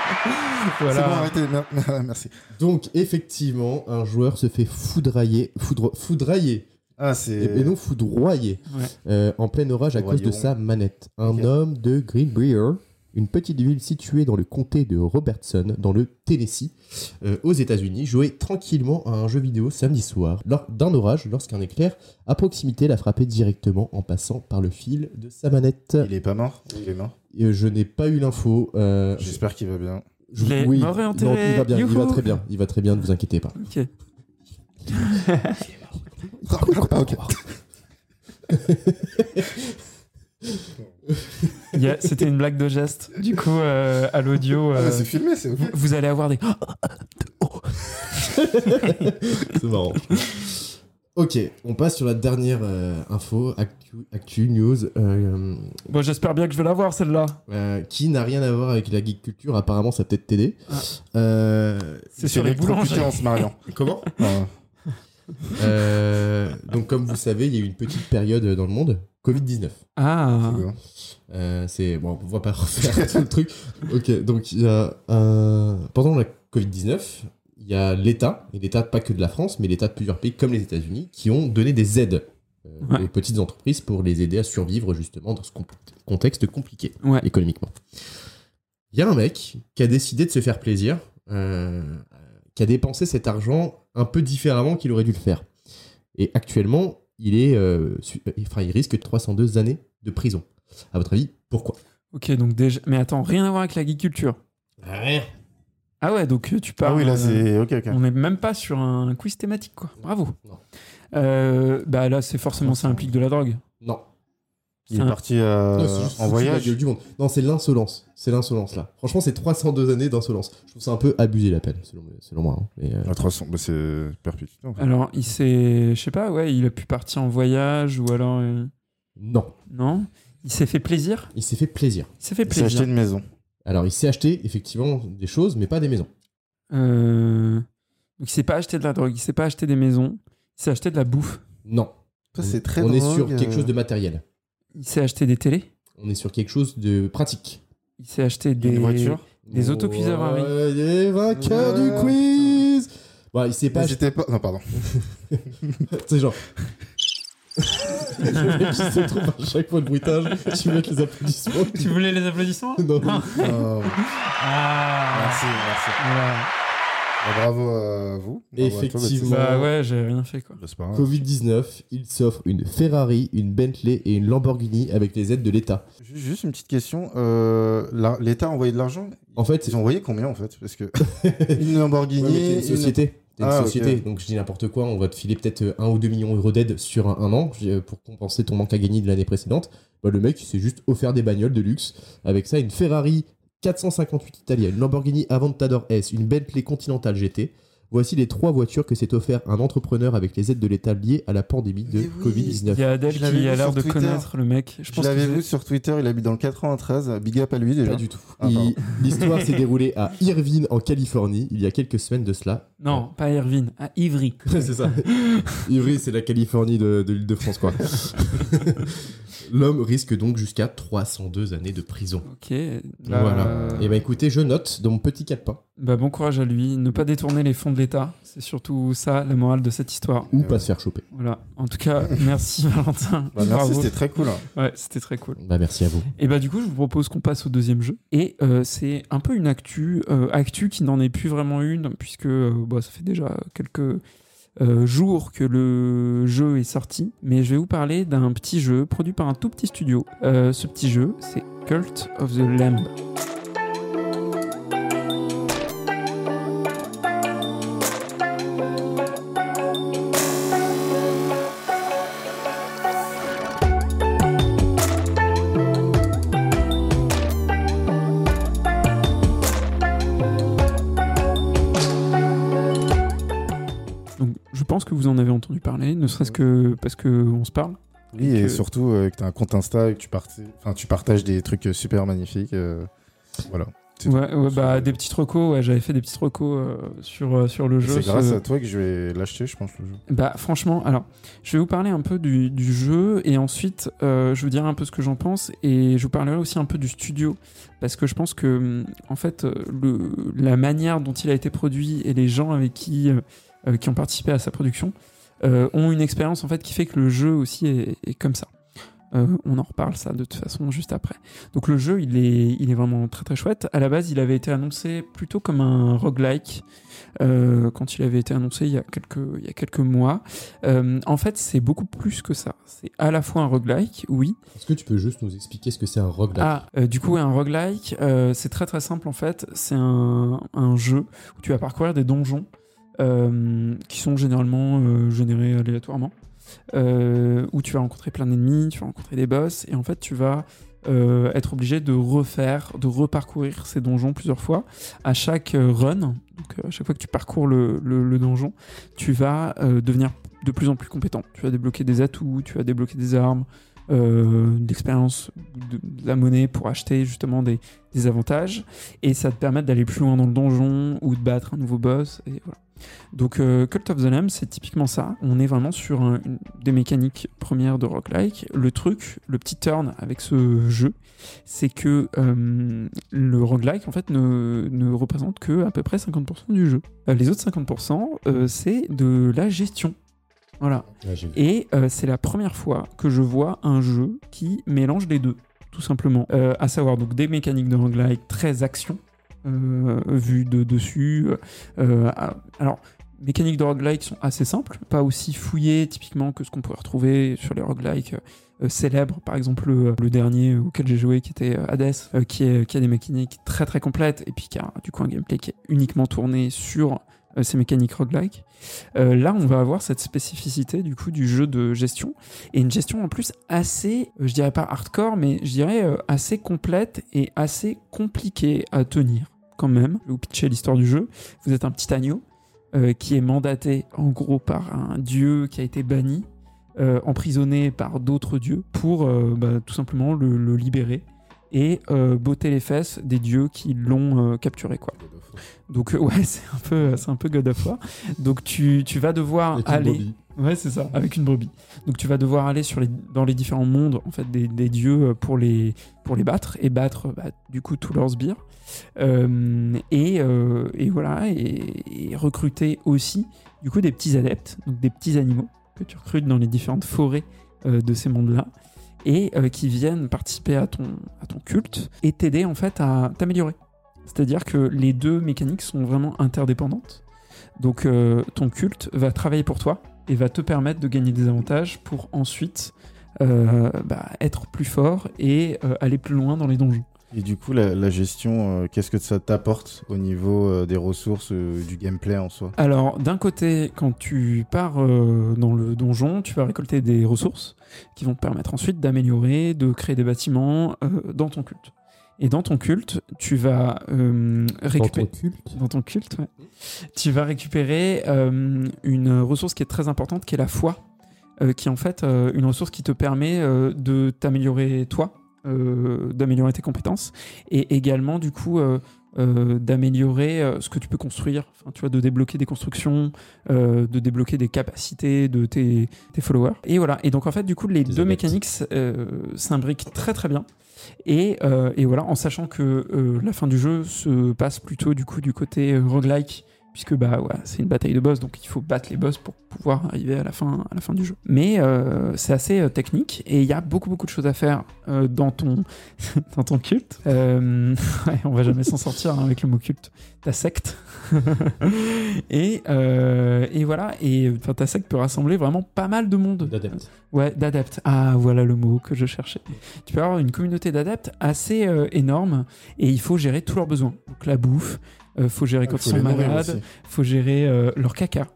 C'est bon, voilà. arrêtez. Mer- Merci. Donc, effectivement, un joueur se fait foudrailler, foudre, foudrailler, Ah, et, c'est. et non foudroyer, Ouais. euh, en plein orage à cause de sa manette. Un Ok. homme de Greenbrier, une petite ville située dans le comté de Robertson, dans le Tennessee, euh, aux États-Unis, jouait tranquillement à un jeu vidéo samedi soir, lors d'un orage, lorsqu'un éclair à proximité l'a frappé directement en passant par le fil de sa manette. Il est pas mort? Il est mort? Euh, je n'ai pas eu l'info. euh, J'espère qu'il va bien. je- Il est oui, mort et non, enterré. il va bien, il va très bien, il va très bien, ne vous inquiétez pas. Ok. ok. Il y C'était une blague de geste. Du coup, euh, à l'audio, Ah, euh, c'est filmé, c'est vous, vous allez avoir des. C'est marrant. ok, on passe sur la dernière euh, info, actu, actu, news, euh, Bon, j'espère bien que je vais l'avoir celle-là. euh, qui n'a rien à voir avec la geek culture. Apparemment, ça peut peut-être t'aider. Ah. Euh, C'est sur les se mariant. comment? Euh, Donc, comme vous savez, il y a eu une petite période dans le monde, Covid-19. Ah. C'est bon. Euh, c'est bon, on va pas refaire tout le truc. Ok, donc il y a un... pendant la Covid-19, il y a l'État et l'État pas que de la France, mais l'État de plusieurs pays comme les États-Unis qui ont donné des aides euh, Ouais. aux petites entreprises pour les aider à survivre justement dans ce contexte compliqué Ouais. économiquement. Il y a un mec qui a décidé de se faire plaisir, euh, qui a dépensé cet argent un peu différemment qu'il aurait dû le faire. Et actuellement, il est, euh, euh, enfin, il risque 302 années de prison. À votre avis, pourquoi? Ok, donc déjà. Mais attends, rien à voir avec l'agriculture. Rien. Ah ouais, donc euh, tu Ah parles. oui, là, euh, c'est. Ok, ok. On n'est même pas sur un quiz thématique, quoi. Bravo. Non. Euh, bah là, c'est forcément ça implique de la drogue. Non. Il C'est est parti euh, Non, c'est juste en la voyage. gueule du monde. Non, c'est l'insolence. C'est l'insolence là. Franchement, c'est 302 années d'insolence. Je trouve ça un peu abusé la peine, selon, selon moi. hein. Mais, euh, À 300, bah, c'est perpétuité. en fait. Alors, il s'est. Je sais pas, ouais, il a pu partir en voyage ou alors. euh, non, Non Il s'est fait plaisir? Il s'est fait plaisir. Il s'est fait Il s'est acheté plaisir. une maison. Alors, il s'est acheté effectivement des choses, mais pas des maisons. Euh, Donc, il s'est pas acheté de la drogue, il s'est pas acheté des maisons, il s'est acheté de la bouffe, Non. C'est très On est sur quelque chose de matériel. Il s'est acheté des télés, On est sur quelque chose de pratique. il s'est acheté des. Une voiture. Des autocuiseurs Harry. Ouais, Les vainqueurs du quiz Bon, il s'est pas acheté. Pas. Non, pardon. C'est genre. Le mec qui se trouve à chaque fois le bruitage, tu veux mettre les applaudissements. Tu voulais les applaudissements Non. Euh, Ah merci, merci. Voilà. Bah, bravo à vous. Bravo à toi, Effectivement. Bah ouais, j'ai rien fait quoi. Bah, c'est pas grave. Covid-19, il s'offre une Ferrari, une Bentley et une Lamborghini avec les aides de l'État. Ju- Juste une petite question. euh, L'État a envoyé de l'argent? En fait, Ils ont envoyé combien en fait? Parce que une Lamborghini. Ouais, une une- société. T'es une Ah, société, donc je dis n'importe quoi, on va te filer peut-être 1 ou 2 millions d'euros d'aide sur un, un an euh, pour compenser ton manque à gagner de l'année précédente. Bah, le mec, il s'est juste offert des bagnoles de luxe. Avec ça, une Ferrari 458 italienne, une Lamborghini Aventador S, une Bentley Continental GT. Voici les trois voitures que s'est offert un entrepreneur avec les aides de l'État liées à la pandémie de oui. Covid-19. Il y a Adèle qui a l'air sur de Twitter. connaître le mec. Je Je pense l'avais que vu sur Twitter, il habite dans le 93. Big up à lui déjà. Pas du tout. Ah. L'histoire s'est déroulée à Irvine, en Californie, il y a quelques semaines de cela. Non, pas Irvine, à Ivry. c'est ça. Ivry, c'est la Californie de, de l'île de France, quoi. L'homme risque donc jusqu'à 302 années de prison. Ok. Voilà. Et bah écoutez, je note dans mon petit calepin. Bah, bon courage à lui. Ne pas détourner les fonds de l'État. C'est surtout ça, la morale de cette histoire. Ou pas se faire choper. Voilà. En tout cas, merci Valentin. Bah, merci, c'était très cool. hein. Ouais, c'était très cool. Bah merci à vous. Et bah du coup, je vous propose qu'on passe au deuxième jeu. Et euh, c'est un peu une actu, euh, actu qui n'en est plus vraiment une, puisque euh, bah, ça fait déjà quelques euh, jours que le jeu est sorti. Mais je vais vous parler d'un petit jeu produit par un tout petit studio. Euh, ce petit jeu, c'est Cult of the Lamb. Serait-ce que parce qu'on se parle. Oui, Et surtout euh, que tu as un compte Insta et que tu, parti- enfin, tu partages des trucs euh, super magnifiques. euh, voilà. Ouais, ouais, bah, des petites recos, ouais, j'avais fait des petites recos euh, sur, sur le jeu. C'est grâce ce- à toi que je vais l'acheter, je pense, le jeu. Bah franchement, alors je vais vous parler un peu du, du jeu et ensuite je vous dirai un peu ce que j'en pense et je vous parlerai aussi un peu du studio parce que je pense que en fait le, la manière dont il a été produit et les gens avec qui qui ont participé à sa production euh, ont une expérience en fait qui fait que le jeu aussi est, est comme ça. Euh, on en reparle ça de toute façon juste après. Donc le jeu il est, il est vraiment très très chouette. À la base il avait été annoncé plutôt comme un roguelike euh, quand il avait été annoncé il y a quelques, il y a quelques mois. Euh, en fait c'est beaucoup plus que ça. C'est à la fois un roguelike, oui. Est-ce que tu peux juste nous expliquer ce que c'est un roguelike? Ah, du coup un roguelike c'est très très simple en fait. C'est un, un jeu où tu vas parcourir des donjons qui sont généralement euh, générés aléatoirement. euh, où tu vas rencontrer plein d'ennemis, tu vas rencontrer des boss, et en fait tu vas euh, être obligé de refaire, de reparcourir ces donjons plusieurs fois. À chaque euh, run, donc euh, à chaque fois que tu parcours le, donjon, tu vas euh, devenir de plus en plus compétent. Tu vas débloquer des atouts, tu vas débloquer des armes, euh, d'expérience, de, de la monnaie pour acheter justement des, des avantages, et ça te permet d'aller plus loin dans le donjon ou de battre un nouveau boss, et voilà. Donc euh, Cult of the Lamb, c'est typiquement ça. On est vraiment sur un- une- des mécaniques premières de roguelike. Le truc, le petit turn avec ce jeu, c'est que euh, le roguelike en fait ne, ne représente que à peu près 50% du jeu. Euh, les autres 50%, euh, c'est de la gestion. Voilà. Ouais. Et c'est la première fois que je vois un jeu qui mélange les deux, tout simplement. À savoir donc des mécaniques de roguelike très action, euh, vues de dessus. Euh, à- alors, mécaniques de roguelike sont assez simples, pas aussi fouillées typiquement que ce qu'on pourrait retrouver sur les roguelikes euh, célèbres, par exemple le, dernier auquel j'ai joué qui était euh, Hades, euh, qui, qui a des mécaniques très très complètes et puis qui a du coup un gameplay qui est uniquement tourné sur euh, ces mécaniques roguelike. Euh, là, on va avoir cette spécificité du coup du jeu de gestion et une gestion en plus assez, euh, je dirais pas hardcore, mais je dirais euh, assez complète et assez compliquée à tenir quand même. Je vous pitcher l'histoire du jeu. Vous êtes un petit agneau euh, qui est mandaté en gros par un dieu qui a été banni, euh, emprisonné par d'autres dieux pour euh, bah, tout simplement le, le libérer et euh, botter les fesses des dieux qui l'ont euh, capturé quoi. Donc euh, ouais, c'est un peu c'est un peu God of War. Donc tu, tu vas devoir Avec aller. Ouais, c'est ça, avec une brebis. Donc tu vas devoir aller sur les, dans les différents mondes en fait des, des dieux pour les pour les battre et battre bah, du coup tous leurs sbires. Euh, et, euh, et voilà et, et recruter aussi du coup des petits adeptes, donc des petits animaux que tu recrutes dans les différentes forêts euh, de ces mondes-là et euh, qui viennent participer à ton culte et t'aider en fait à t'améliorer. C'est-à-dire que les deux mécaniques sont vraiment interdépendantes. Donc euh, ton culte va travailler pour toi et va te permettre de gagner des avantages pour ensuite euh, bah, être plus fort et aller plus loin dans les donjons. Et du coup, la, la gestion, euh, qu'est-ce que ça t'apporte au niveau euh, des ressources, euh, du gameplay en soi? Alors d'un côté, quand tu pars euh, dans le donjon, tu vas récolter des ressources qui vont te permettre ensuite d'améliorer, de créer des bâtiments euh, dans ton culte. Et dans ton culte, tu vas euh, Dans ton récupérer... culte? dans ton culte, ouais. tu vas récupérer euh, une ressource qui est très importante, qui est la foi, euh, qui est en fait euh, une ressource qui te permet euh, de t'améliorer toi, d'améliorer tes compétences, et également du coup euh, euh, d'améliorer euh, ce que tu peux construire, enfin, tu vois, de débloquer des constructions, euh, de débloquer des capacités de tes, tes followers. Et voilà. Et donc en fait, du coup, les Des deux adeptes. mécaniques euh, s'imbriquent très très bien. Et, euh, et voilà, en sachant que euh, la fin du jeu se passe plutôt du coup du côté euh, roguelike, puisque bah ouais, c'est une bataille de boss, donc il faut battre les boss pour pouvoir arriver à la fin, à la fin du jeu. Mais euh, c'est assez euh, technique et il y a beaucoup beaucoup de choses à faire euh, dans ton dans ton culte. Ouais, on va jamais s'en sortir hein, avec le mot culte. Ta secte. et, et voilà, et ta secte peut rassembler vraiment pas mal de monde. D'adeptes. Ouais, d'adeptes. Ah, voilà le mot que je cherchais. Tu peux avoir une communauté d'adeptes assez énorme et il faut gérer tous leurs besoins. Donc la bouffe, faut gérer quand Faut ils sont malades, faut gérer euh, leur caca.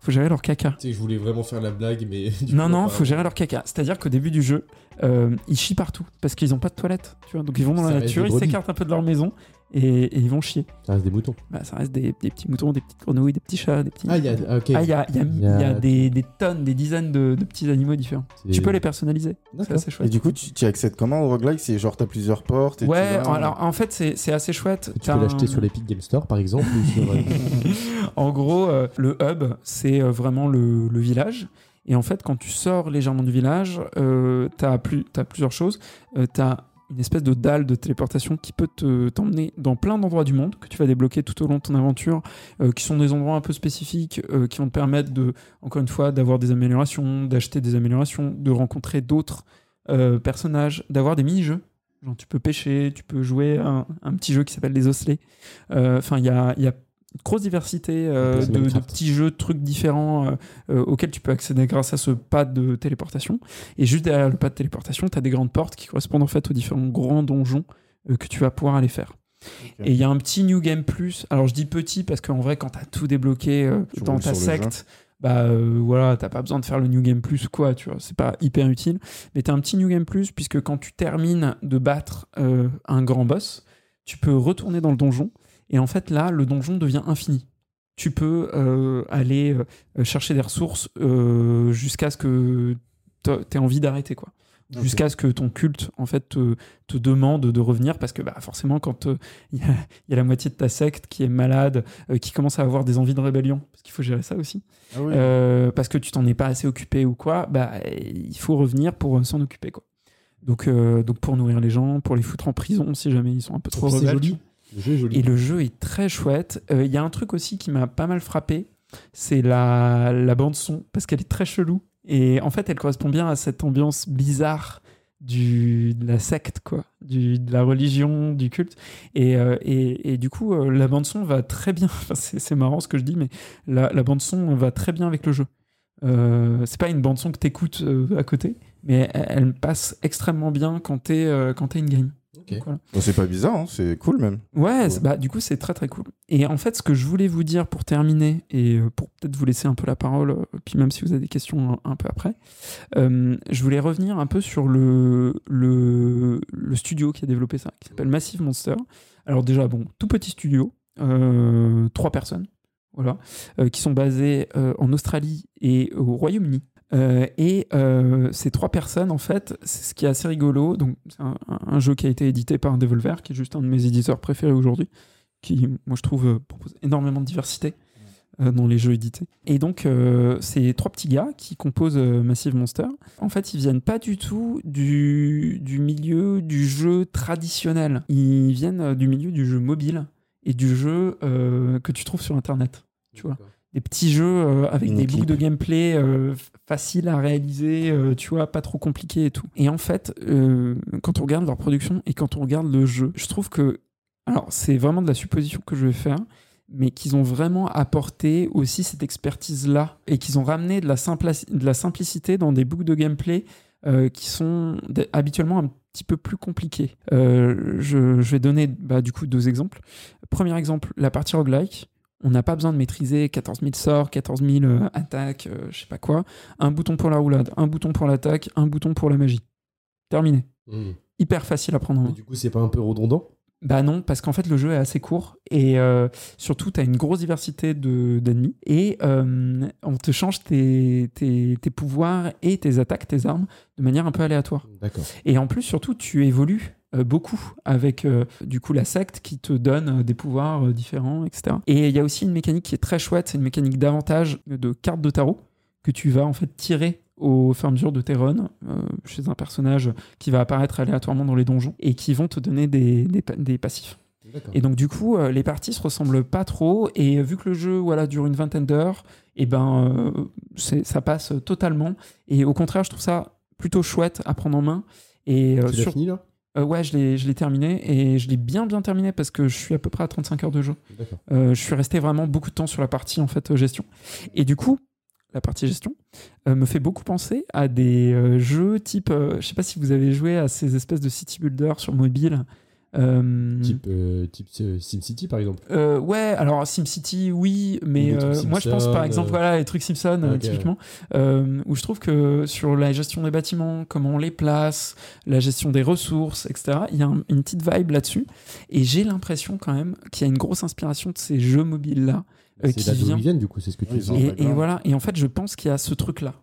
Faut gérer leur caca. Tu sais, je voulais vraiment faire la blague, mais. Non, coup, non, faut gérer leur caca. C'est-à-dire qu'au début du jeu, euh, ils chient partout parce qu'ils ont pas de toilette. Tu vois, donc ils vont dans Ça la nature, ils s'écartent un peu de leur maison et, et ils vont chier. Ça reste des moutons. Bah, ça reste des, des petits moutons, des petites grenouilles, des petits chats, des petits. Ah, il y a. ah, Ok. Il y a, il y a- il y a des, des tonnes, des dizaines de, de petits animaux différents. Tu peux les personnaliser. C'est assez chouette. Et du coup, tu, tu accèdes comment au roguelike? C'est genre t'as plusieurs portes et tu Ouais, vas- alors en fait, c'est c'est assez chouette. Tu peux l'acheter un- sur l'Epic Game Store, par exemple, sur. euh, en gros, euh, le hub, c'est euh, vraiment le, le village. Et en fait, quand tu sors légèrement du village, euh, t'as plus, as plusieurs choses. Euh, t'as une espèce de dalle de téléportation qui peut te- t'emmener dans plein d'endroits du monde que tu vas débloquer tout au long de ton aventure, euh, qui sont des endroits un peu spécifiques, euh, qui vont te permettre de, encore une fois, d'avoir des améliorations, d'acheter des améliorations, de rencontrer d'autres euh, personnages, d'avoir des mini-jeux. Genre, tu peux pêcher, tu peux jouer à un, petit jeu qui s'appelle les osselets. Enfin, il y a, grosse diversité euh, de, petits jeux, de trucs différents euh, euh, auxquels tu peux accéder grâce à ce pad de téléportation. Et juste derrière le pad de téléportation, tu as des grandes portes qui correspondent en fait aux différents grands donjons euh, que tu vas pouvoir aller faire. Et il y a un petit New Game Plus. Alors je dis petit parce qu'en vrai, quand tu as tout débloqué Tu dans ta secte, bah voilà, t'as pas besoin de faire le New Game Plus quoi, tu vois, c'est pas hyper utile. Mais t'as un petit New Game Plus puisque quand tu termines de battre un grand boss, tu peux retourner dans le donjon et en fait là, le donjon devient infini. Tu peux euh, aller euh, chercher des ressources euh, jusqu'à ce que t'a- t'aies envie d'arrêter quoi. Jusqu'à ce que ton culte en fait te, te demande de revenir parce que bah, forcément quand il y, a, il y a la moitié de ta secte qui est malade, euh, qui commence à avoir des envies de rébellion, parce qu'il faut gérer ça aussi, Ah oui. parce que tu t'en es pas assez occupé ou quoi, bah il faut revenir pour s'en occuper quoi. Donc, donc pour nourrir les gens, pour les foutre en prison si jamais ils sont un peu trop rebelles. Et le jeu est très chouette. Euh, Il y a un truc aussi qui m'a pas mal frappé, c'est la, bande son, parce qu'elle est très chelou. Et en fait, elle correspond bien à cette ambiance bizarre de la secte, quoi, de la religion, du culte. Et, euh, du coup, euh, la bande son va très bien. C'est marrant ce que je dis, mais la, la bande son va très bien avec le jeu. Euh, c'est pas une bande son que t'écoutes euh, à côté, mais elle, passe extrêmement bien quand t'es euh, t'es in game. Voilà. C'est pas bizarre, hein, c'est cool même. Ouais, bah, du coup, c'est très très cool. Et en fait, ce que je voulais vous dire pour terminer, et euh, pour peut-être vous laisser un peu la parole, euh, puis même si vous avez des questions un, un peu après, euh, je voulais revenir un peu sur le, le, le studio qui a développé ça, qui s'appelle Massive Monster. Alors, déjà, bon, tout petit studio, euh, trois personnes, voilà, euh, qui sont basées euh, en Australie et au Royaume-Uni. Euh, et euh, ces trois personnes, en fait, c'est ce qui est assez rigolo. Donc, c'est un, jeu qui a été édité par Devolver, qui est juste un de mes éditeurs préférés aujourd'hui, qui, moi, je trouve, euh, propose énormément de diversité dans les jeux édités. Et donc, ces trois petits gars qui composent Massive Monster, en fait, ils viennent pas du tout du, du milieu du jeu traditionnel. Ils viennent du milieu du jeu mobile et du jeu que tu trouves sur Internet. Tu vois. Des petits jeux euh, avec Une des boucles de gameplay euh, faciles à réaliser, euh, tu vois, pas trop compliqués et tout. Et en fait, euh, quand on regarde leur production et quand on regarde le jeu, je trouve que, alors c'est vraiment de la supposition que je vais faire, mais qu'ils ont vraiment apporté aussi cette expertise-là et qu'ils ont ramené de la, de la simplicité dans des boucles de gameplay qui sont habituellement un petit peu plus compliquées. Je, je vais donner bah, du coup deux exemples. Premier exemple, la partie roguelike. On n'a pas besoin de maîtriser 14 000 sorts, 14 000 euh, attaques, euh, je sais pas quoi. Un bouton pour la roulade, un bouton pour l'attaque, un bouton pour la magie. Terminé. Hmm. Hyper facile à prendre en main. Du coup, c'est pas un peu redondant? Bah non, parce qu'en fait le jeu est assez court et euh, surtout tu as une grosse diversité de- d'ennemis et euh, on te change tes, tes- tes pouvoirs et tes attaques, tes armes de manière un peu aléatoire. D'accord. Et en plus surtout tu évolues beaucoup avec euh, du coup la secte qui te donne euh, des pouvoirs euh, différents, etc. Et il y a aussi une mécanique qui est très chouette, c'est une mécanique d'avantage de cartes de tarot que tu vas en fait tirer au fur et à mesure de tes runs euh, chez un personnage qui va apparaître aléatoirement dans les donjons et qui vont te donner des, des, pa- des passifs. Et donc du coup, euh, les parties se ressemblent pas trop et vu que le jeu voilà dure une vingtaine d'heures, et ben euh, c'est- ça passe totalement. Et au contraire, je trouve ça plutôt chouette à prendre en main. Et euh, tu sur- fini là? Euh, ouais, je l'ai je l'ai terminé et je l'ai bien bien terminé parce que je suis à peu près à 35 heures de jeu. Euh, je suis resté vraiment beaucoup de temps sur la partie en fait euh, gestion. Et du coup, la partie gestion euh, me fait beaucoup penser à des jeux type, je sais pas si vous avez joué à ces espèces de city builder sur mobile. Euh, Type, euh, type euh, SimCity par exemple. ouais, alors SimCity, oui, mais moi je pense par exemple voilà les trucs Simpson ok, typiquement, où je trouve que sur la gestion des bâtiments, comment on les place, la gestion des ressources, etc. Il y a un- une petite vibe là-dessus, et j'ai l'impression quand même qu'il y a une grosse inspiration de ces jeux mobiles là. Euh, qui vient ils viennent du coup, c'est ce que tu dis. et, et voilà, et en fait, je pense qu'il y a ce truc-là.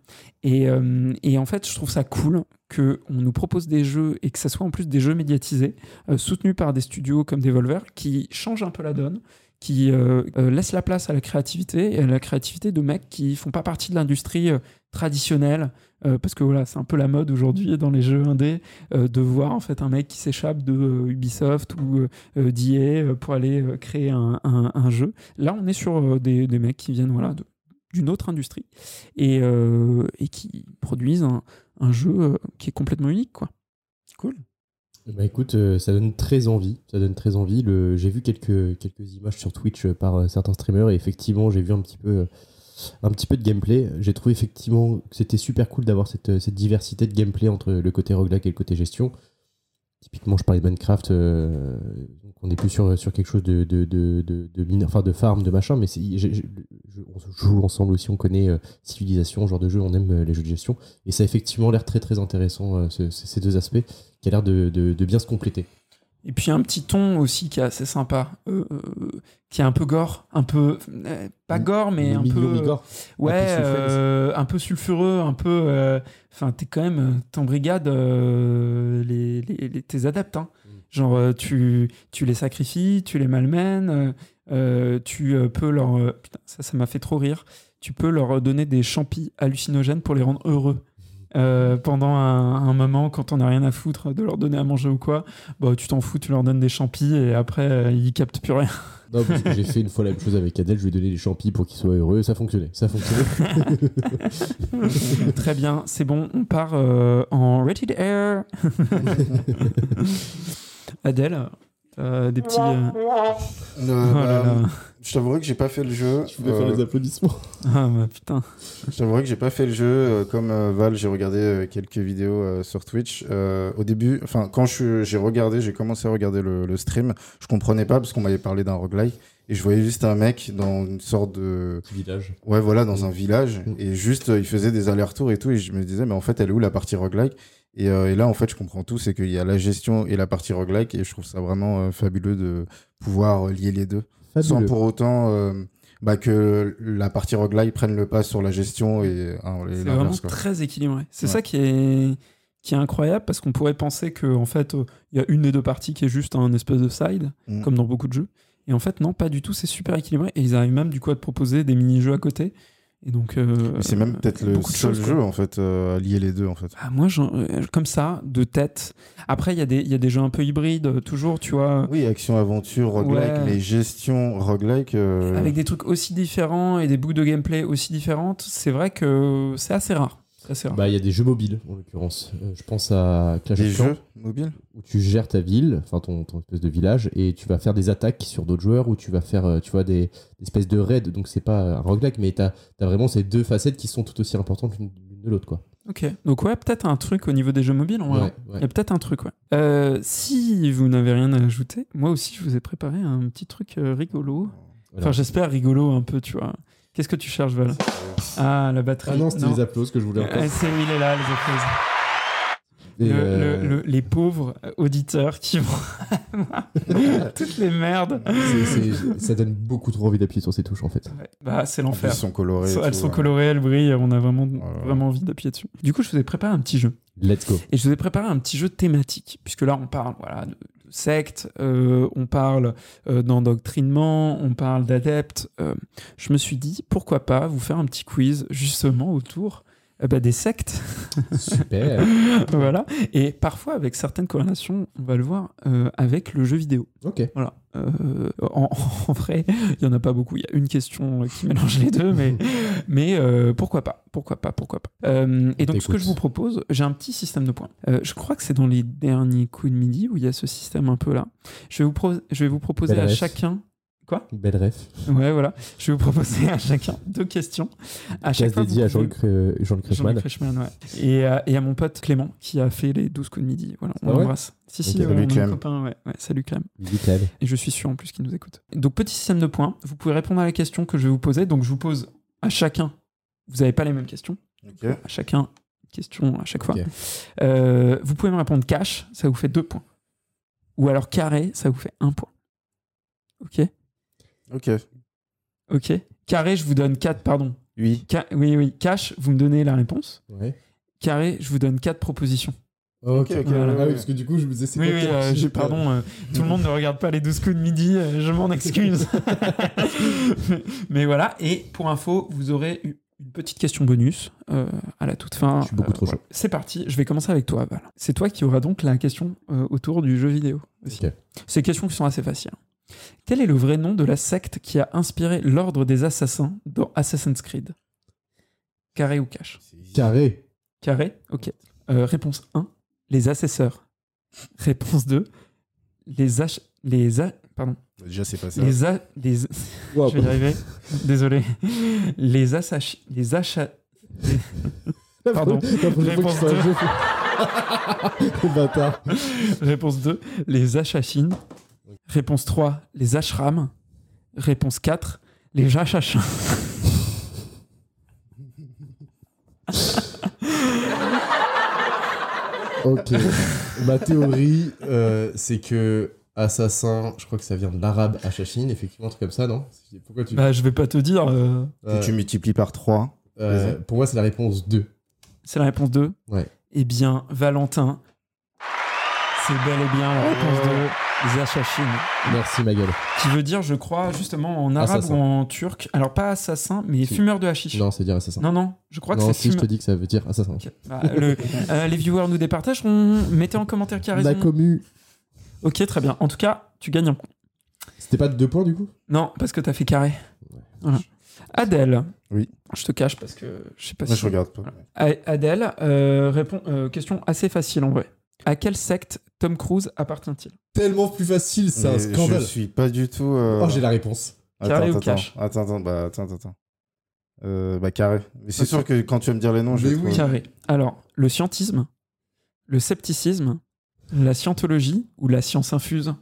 Et, euh, et en fait, je trouve ça cool qu'on nous propose des jeux et que ça soit en plus des jeux médiatisés, euh, soutenus par des studios comme Devolver, qui changent un peu la donne, qui euh, euh, laissent la place à la créativité et à la créativité de mecs qui font pas partie de l'industrie traditionnelle. euh, parce que voilà, c'est un peu la mode aujourd'hui dans les jeux indés euh, de voir en fait un mec qui s'échappe de euh, Ubisoft ou euh, euh, pour aller créer un, jeu. Là, on est sur des, mecs qui viennent voilà, d'une autre industrie et, et qui produisent un, jeu qui est complètement unique. Quoi. Cool. Bah écoute, ça donne très envie. Ça donne très envie. J'ai vu quelques, quelques images sur Twitch par certains streamers et effectivement, j'ai vu un petit peu, un petit peu de gameplay. J'ai trouvé effectivement que c'était super cool d'avoir cette, euh, cette diversité de gameplay entre le côté roguelike et le côté gestion. Typiquement, je parlais de Minecraft, euh, donc on est plus sur, sur quelque chose de, de, de, de, de mine- enfin de farm, de machin, mais on joue ensemble aussi, on connaît euh, Civilisation, genre de jeu, on aime les jeux de gestion. Et ça a effectivement l'air très très intéressant, ce- ce- ces deux aspects, qui a l'air de, de bien se compléter. Et puis un petit ton aussi qui est assez sympa, euh, euh, qui est un peu gore, un peu euh, pas gore mais un peu ouais, un peu sulfureux, un peu. Enfin, t'es quand même t'embrigades euh, les, les- les- tes adeptes. hein. Mm. Genre tu tu les sacrifies, tu les malmènes, tu peux leur putain ça ça m'a fait trop rire. Tu peux leur donner des champis hallucinogènes pour les rendre heureux. Euh, pendant un, un moment, quand on n'a rien à foutre de leur donner à manger ou quoi, bah, tu t'en fous, tu leur donnes des champis et après euh, ils captent plus rien. Non, parce que j'ai fait une fois la même chose avec Adèle, je lui ai donné des champis pour qu'il soit heureux, ça fonctionnait. Ça fonctionnait. Très bien, c'est bon, on part euh, en Rated Air. Adèle, Euh, des petits. euh, Euh, Oh là bah, là. Je t'avouerai que j'ai pas fait le jeu. Je voulais faire Euh, les applaudissements. Ah bah putain. Je t'avouerai que j'ai pas fait le jeu. comme euh, Val, j'ai regardé euh, quelques vidéos euh, sur Twitch. Euh, au début, enfin, quand je- j'ai regardé, j'ai commencé à regarder le, le stream, je comprenais pas parce qu'on m'avait parlé d'un roguelike. Et je voyais juste un mec dans une sorte de. Village. Ouais, voilà, dans un village. Et juste, euh, il faisait des allers-retours et tout. Et je me disais, mais en fait, elle est où la partie roguelike? Et, euh, et là, en fait, je comprends tout. C'est qu'il y a la gestion et la partie roguelike. Et je trouve ça vraiment euh, fabuleux de pouvoir euh, lier les deux. Sans pour autant euh, bah, que la partie roguelike prenne le pas sur la gestion et, hein, et C'est vraiment quoi. très équilibré. C'est Ouais. ça qui est qui est incroyable parce qu'on pourrait penser que en fait euh, il y a une des deux parties qui est juste un espèce de side Mm. comme dans beaucoup de jeux et en fait non pas du tout c'est super équilibré et ils arrivent même du coup à te proposer des mini-jeux à côté et donc euh, C'est même peut-être le seul choses, quoi. jeu en fait euh, à lier les deux en fait. Ah, moi euh, comme ça de tête après il y a des y a des jeux un peu hybrides toujours tu vois Oui, action aventure roguelike, Ouais. mais gestion roguelike. euh, avec des trucs aussi différents et des boucles de gameplay aussi différentes c'est vrai que c'est assez rare rare Bah, il y a des jeux mobiles, en l'occurrence. Euh, je pense à Clash des of Clans, jeux mobiles? où tu gères ta ville, enfin ton, ton espèce de village, et tu vas faire des attaques sur d'autres joueurs, ou tu vas faire, euh, tu vois, des, des espèces de raids. Donc, c'est pas un roguelike, mais t'as as vraiment ces deux facettes qui sont tout aussi importantes l'une l'une de l'autre, quoi. ok donc ouais peut-être un truc au niveau des jeux mobiles on. Ouais, ouais. Il y a peut-être un truc, ouais. Euh, si vous n'avez rien à ajouter, moi aussi, je vous ai préparé un petit truc rigolo. Voilà. Enfin, j'espère rigolo un peu, tu vois. Qu'est-ce que tu cherches, Val Ah, la batterie. Ah non, c'était les applauses que je voulais encore. Ah, c'est il est là, les applauses. Le- euh, le- le- les pauvres auditeurs qui vont. Toutes les merdes. ça donne beaucoup trop envie d'appuyer sur ces touches, en fait. Ouais. Bah, c'est l'enfer. Ils sont colorés. et Elles tout, sont ouais. colorées, elles brillent, on a vraiment, Voilà. vraiment envie d'appuyer dessus. Du coup, je vous ai préparé un petit jeu. Let's go. Et je vous ai préparé un petit jeu thématique, puisque là, on parle voilà, de secte, euh, on parle euh, d'endoctrinement, on parle d'adeptes. Euh, je me suis dit, pourquoi pas vous faire un petit quiz justement autour euh, bah, des sectes. Super. voilà. Et parfois, avec certaines corrélations, on va le voir, euh, avec le jeu vidéo. ok. Voilà. Euh, en, en vrai, il n'y en a pas beaucoup. Il y a une question qui mélange les deux, mais, mais euh, pourquoi pas? Pourquoi pas? Pourquoi pas? Euh, Et donc, ce que je vous propose, j'ai un petit système de points. Euh, je crois que c'est dans les derniers coups de midi où il y a ce système un peu là. Je vais vous, je vais vous proposer à chacun. Quoi Belle ref. Ouais, voilà. Je vais vous proposer à chacun deux questions. À chaque fois, dédié à pouvez- Jean-Luc euh, Jean-Luc Reichmann. Reichmann, ouais. Et, à- et à mon pote Clément qui a fait les 12 coups de midi. Voilà, on Ah ouais l'embrasse. Si, si, Salut, mon Clem. copain, ouais, ouais, salut Clem. Et je suis sûr en plus qu'il nous écoute. Donc, petit système de points. Vous pouvez répondre à la question que je vais vous poser. Donc, je vous pose à chacun. Vous n'avez pas les mêmes questions. À chacun, question à chaque fois. Euh, vous pouvez me répondre cash, ça vous fait deux points. Ou alors carré, ça vous fait un point. Ok Ok. Ok Carré, je vous donne 4, pardon. Oui. Ca- oui, oui. Cash, vous me donnez la réponse. Ouais. Carré, je vous donne 4 propositions. Ok, ok, Voilà. Ah oui, parce que du coup, je me disais, c'est Oui, oui, euh, j'ai- euh, tout le monde ne regarde pas les 12 coups de midi, euh, je m'en excuse. Mais voilà, et pour info, vous aurez une petite question bonus euh, à la toute fin. Je suis beaucoup trop voilà. C'est parti, je vais commencer avec toi, Val. C'est toi qui auras donc la question euh, autour du jeu vidéo. Aussi. Ok. Ces questions qui sont assez faciles. Quel est le vrai nom de la secte qui a inspiré l'ordre des assassins dans Assassin's Creed? Carré ou cash? Carré. Carré, ok. Euh, réponse 1, les assesseurs. Réponse 2, les ach... Les a... Pardon. Déjà, c'est pas ça. Les a... Les... Wow. Je vais y arriver. Désolé. Les assach... Les achats... Pardon. Réponse je fais un jeu. Le bâtard. Réponse 2, les achachines. Réponse 3, les ashrams. Réponse 4, les jachachins. Ok. Ma théorie, euh, c'est que assassin, je crois que ça vient de l'arabe Hachachine, effectivement, un truc comme ça, non? Pourquoi tu. Bah, je vais pas te dire. euh, Que Euh, tu multiplies par 3. euh, pour moi, c'est la réponse 2. C'est la réponse 2 Ouais. Eh bien, Valentin, c'est bel et bien la réponse 2, les achachines. Merci, ma gueule. Qui veut dire, je crois, justement en arabe Assassin. ou en turc. Alors, pas assassin, mais Si. fumeur de hashish. Non, c'est dire assassin. non, non, je crois que non, c'est si je fumeur. te dis que ça veut dire assassin. Bah, le- euh, les viewers nous départageront. Mettez en commentaire qui a raison. La commu. Ok, très bien. En tout cas, tu gagnes un point. C'était pas de deux points, du coup? Non, parce que t'as fait carré. Voilà. Adèle. Oui. Je te cache parce que je sais pas Moi, si. je regarde pas. Adèle euh, répond. euh, question assez facile en vrai. À quelle secte Tom Cruise appartient-il? Tellement plus facile, c'est un Mais scandale. Je suis pas du tout. euh, Oh, j'ai la réponse. Attends, Carré ou attends, cash? Attends, attends, bah, attends, attends, attends. Euh, bah, carré. Mais c'est Ok. sûr que quand tu vas me dire les noms, je Mais vais oui. trouver. Carré. Alors, le scientisme, le scepticisme, la scientologie ou la science infuse?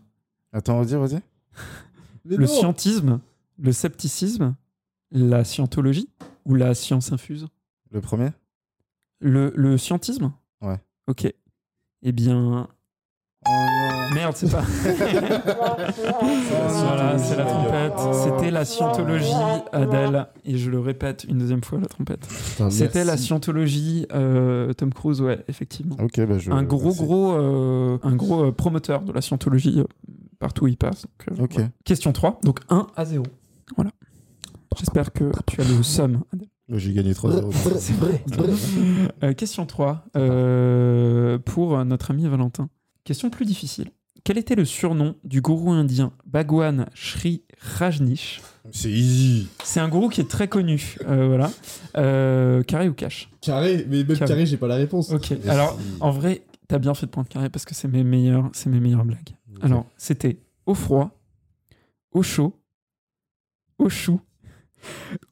Attends, redis, redis. Mais Le non. scientisme, le scepticisme, la scientologie ou la science infuse? Le premier? Le, le scientisme? Ouais. Ok. Eh bien. Oh non. Merde, c'est pas. voilà, c'est la trompette. Oh. C'était la scientologie, Adèle. Et je le répète une deuxième fois, la trompette. C'était la scientologie, euh, Tom Cruise, ouais, effectivement. Bah, je. un gros, merci. gros, euh, un gros euh, promoteur de la scientologie euh, partout où il passe. Donc, euh. Question 3, donc 1 à 0. Voilà. J'espère que tu as le somme. Adèle. J'ai gagné 3 0 C'est vrai. Euh, question 3, euh, pour notre ami Valentin. Question plus difficile. Quel était le surnom du gourou indien Bhagwan Sri Rajneesh? C'est easy. C'est un gourou qui est très connu. euh, voilà. Euh, carré ou cash? Carré, mais même Carré. carré, j'ai pas la réponse. Ok. Alors, en vrai, t'as bien fait de prendre carré parce que c'est mes meilleures, c'est mes meilleures blagues. Alors, c'était au froid, au chaud, au chou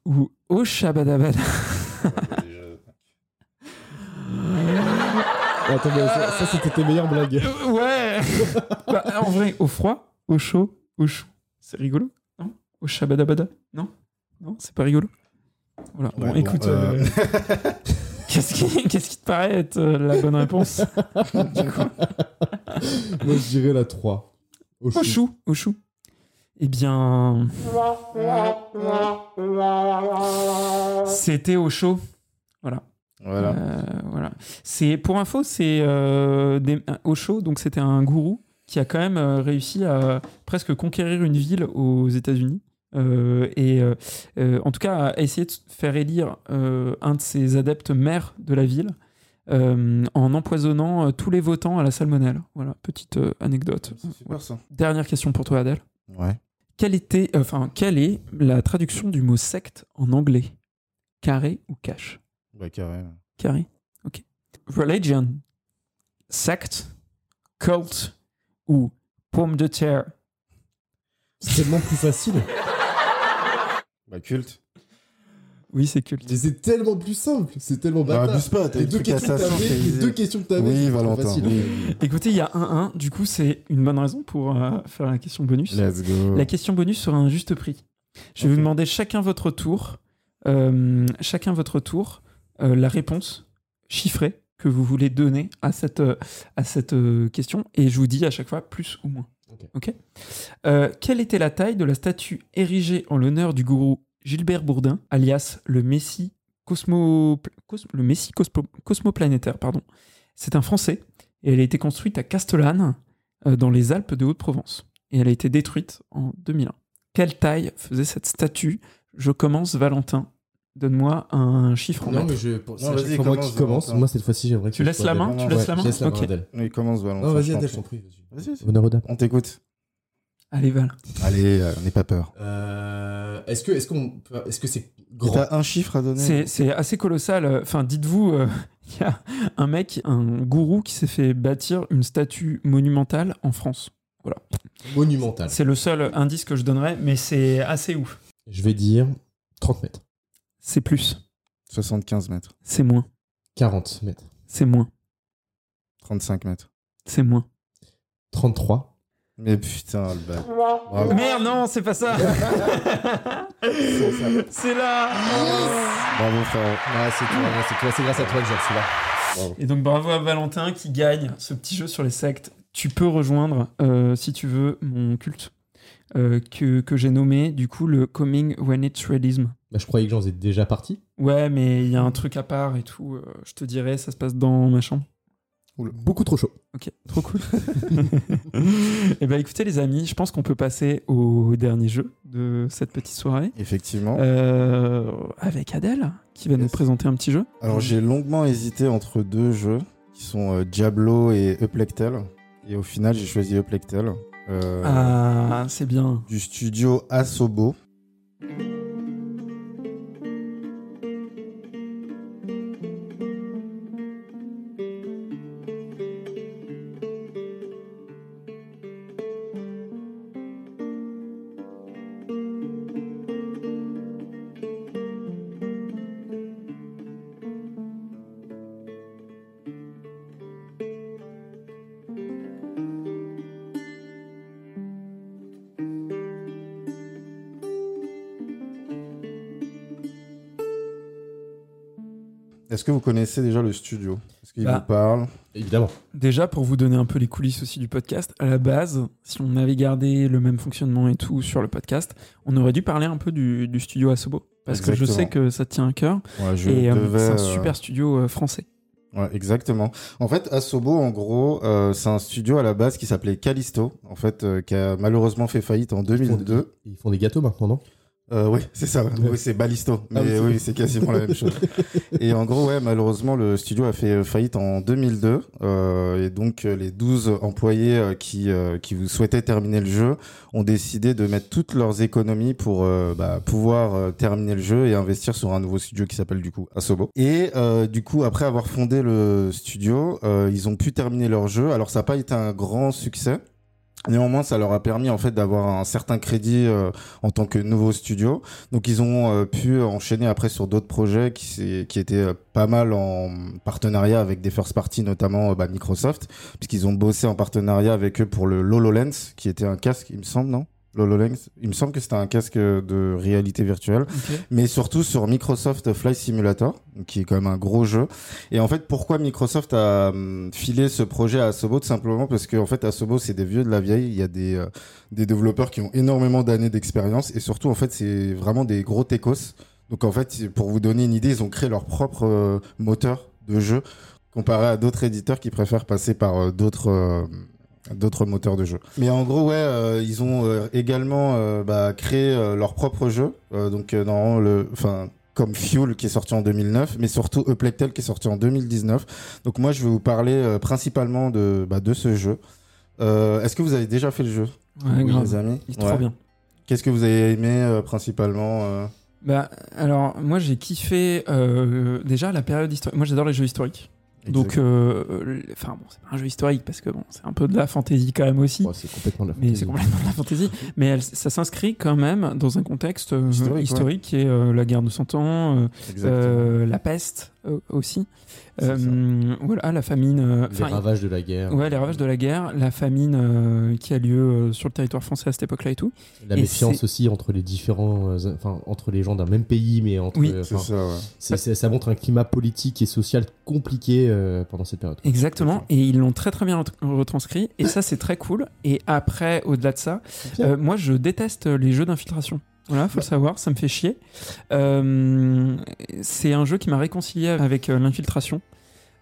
ou au shabadabada. Attends, mais ça, ça, c'était tes meilleures blagues. Euh, ouais Bah, En vrai, au froid, au chaud, au chou. C'est rigolo Non? Au shabadabada Non? Non, c'est pas rigolo Voilà. Ouais, bon, bon, écoute, euh, euh, qu'est-ce qui, qu'est-ce qui te paraît être euh, la bonne réponse? Moi, je dirais la 3. Au chou, au chou. Eh bien, c'était au chaud. Voilà. Voilà. Euh, voilà. C'est pour info, c'est euh, des- un- Osho, donc c'était un gourou qui a quand même euh, réussi à presque conquérir une ville aux États-Unis. Euh, et en tout cas, à essayer de faire élire un de ses adeptes maire de la ville en empoisonnant tous les votants à la salmonelle. Voilà, petite anecdote. Ça. Dernière question pour toi, Adèle. Ouais. Quelle, était, enfin, quelle est la traduction du mot secte en anglais? Carré ou cash? Bah, carré. Carré. Ok. Religion, secte, cult ou pomme de terre. C'est tellement plus facile. Bah, culte. Oui, c'est culte. Mais c'est tellement plus simple. C'est tellement Bah, bâtard. abuse pas, t'as les, deux questions que ça t'avais, les deux questions que t'avais. Oui, Valentin. facile. oui. Écoutez, il y a 1-1, du coup, c'est une bonne raison pour euh, faire la question bonus. Let's go. La question bonus sera un juste prix. Je vais vous demander chacun votre tour, euh, chacun votre tour, euh, la réponse chiffrée que vous voulez donner à cette, à cette euh, question, et je vous dis à chaque fois plus ou moins. Ok. Euh, quelle était la taille de la statue érigée en l'honneur du gourou Gilbert Bourdin, alias le Messie cosmo, cos- le Messie cosmo- cosmoplanétaire, pardon. C'est un Français et elle a été construite à Castellane, euh, dans les Alpes de Haute-Provence. Et elle a été détruite en 2001. Quelle taille faisait cette statue? Je commence, Valentin. Donne-moi un chiffre en Non, mètres. mais je. Non, vas-y, fois moi commence, qui commence. Moi, cette fois-ci, j'aimerais que Tu laisses la main. Tu Ouais, laisses la main laisse la. Oui, commence, Valentin. Non, vas-y, Adèle, je t'en prie. vas-y. Vas-y. On t'écoute. Allez, Val. Allez, euh, n'aie pas peur. Euh, Est-ce que est-ce qu'on peut- est-ce que c'est grand T'as un chiffre à donner C'est c'est assez colossal. Enfin, dites-vous, euh, il y a un mec, un gourou qui s'est fait bâtir une statue monumentale en France. monumental C'est le seul indice que je donnerais, mais c'est assez ouf. Je vais dire 30 mètres, C'est plus, 75 mètres. c'est moins, 40 mètres, c'est moins, 35 mètres. c'est moins. 33. Mais putain, le. Bravo. Merde, non, c'est pas ça. c'est là. Bravo, frérot. Ah, c'est toi, ouais, c'est toi, c'est grâce à toi que j'ai reçu là. Et donc bravo à Valentin qui gagne ce petit jeu sur les sectes. Tu peux rejoindre, euh, si tu veux, mon culte euh, que, que j'ai nommé du coup le Coming When It's Realism. Bah, je croyais que j'en étais déjà parti. Ouais, mais il y a un truc à part et tout. euh, je te dirai, ça se passe dans ma chambre. Beaucoup trop chaud. Ok, trop cool. et ben écoutez les amis, je pense qu'on peut passer au dernier jeu de cette petite soirée. Effectivement. Euh, avec Adèle, qui va nous présenter un petit jeu. Alors j'ai longuement hésité entre deux jeux qui sont euh, Diablo et Uplectel. Et au final j'ai choisi Uplectel. euh, Ah, c'est bien. Du studio Asobo. Que vous connaissez déjà le studio? Est-ce qu'il Bah. vous parle? Évidemment. Déjà, pour vous donner un peu les coulisses aussi du podcast, à la base, si on avait gardé le même fonctionnement et tout sur le podcast, on aurait dû parler un peu du, du studio Asobo. Parce que je sais que ça te tient à cœur. Ouais, je et euh, devais, c'est un euh, super studio euh, français. Ouais, exactement. En fait, Asobo, en gros, euh, c'est un studio à la base qui s'appelait Callisto, en fait, euh, qui a malheureusement fait faillite en 2002. Ils font des gâteaux maintenant, non? Euh, oui, c'est ça. ouais. Oui, c'est Ballisto. Mais Ah oui, c'est- oui, c'est quasiment la même chose. Et en gros, ouais, malheureusement, le studio a fait faillite en 2002. euh, et donc, euh, les 12 employés euh, qui, euh, qui vous souhaitaient terminer le jeu ont décidé de mettre toutes leurs économies pour euh, bah, pouvoir euh, terminer le jeu et investir sur un nouveau studio qui s'appelle du coup Asobo. Et euh, du coup, après avoir fondé le studio, euh, ils ont pu terminer leur jeu. Alors, ça n'a pas été un grand succès. Néanmoins, ça leur a permis en fait d'avoir un certain crédit euh, en tant que nouveau studio. Donc ils ont euh, pu enchaîner après sur d'autres projets qui, étaient euh, pas mal en partenariat avec des first parties, notamment euh, bah, Microsoft, puisqu'ils ont bossé en partenariat avec eux pour le HoloLens, qui était un casque, il me semble, non? HoloLens, il me semble que c'était un casque de réalité virtuelle mais surtout sur Microsoft Flight Simulator, qui est quand même un gros jeu. Et en fait, pourquoi Microsoft a hum, filé ce projet à Asobo? Tout simplement parce que en fait, Asobo, c'est des vieux de la vieille. Il y a des, euh, des développeurs qui ont énormément d'années d'expérience et surtout, en fait, c'est vraiment des gros techos. Donc en fait, pour vous donner une idée, ils ont créé leur propre euh, moteur de jeu comparé à d'autres éditeurs qui préfèrent passer par euh, d'autres d'autres moteurs de jeu. Mais en gros, ouais, euh, ils ont euh, également euh, bah, créé euh, leur propre jeu. Euh, donc euh, normalement, le, enfin comme Fuel qui est sorti en 2009, mais surtout Uplectel qui est sorti en 2019. Donc moi, je vais vous parler euh, principalement de bah, de ce jeu. Euh, Est-ce que vous avez déjà fait le jeu, Ouais, grave. les amis Il est trop Ouais. bien. Qu'est-ce que vous avez aimé euh, principalement euh Bah, alors, moi, j'ai kiffé euh, déjà la période historique. Moi, j'adore les jeux historiques. Donc, euh, euh, enfin, bon, c'est pas un jeu historique parce que bon, c'est un peu de la fantaisie quand même aussi. Ouais, C'est complètement de la Mais fantaisie. c'est complètement de la fantaisie. Mais elle- ça s'inscrit quand même dans un contexte euh, Historique, qui est euh, la guerre de Cent Ans, euh, la peste aussi. C'est Euh, voilà, la famine. euh, Les ravages de la guerre. Ouais, les ravages de la guerre, la famine euh, qui a lieu euh, sur le territoire français à cette époque-là et tout. La Et méfiance aussi entre les différents, euh, enfin entre les gens d'un même pays, mais entre. Oui. euh, C'est ça, ouais. c'est- c'est- ça montre un climat politique et social compliqué euh, pendant cette période. Exactement, et ils l'ont très très bien ret- retranscrit, et ça c'est très cool. Et après, au-delà de ça, euh, moi je déteste les jeux d'infiltration. Voilà, faut savoir, ça me fait chier. Euh, c'est un jeu qui m'a réconcilié avec euh, l'infiltration,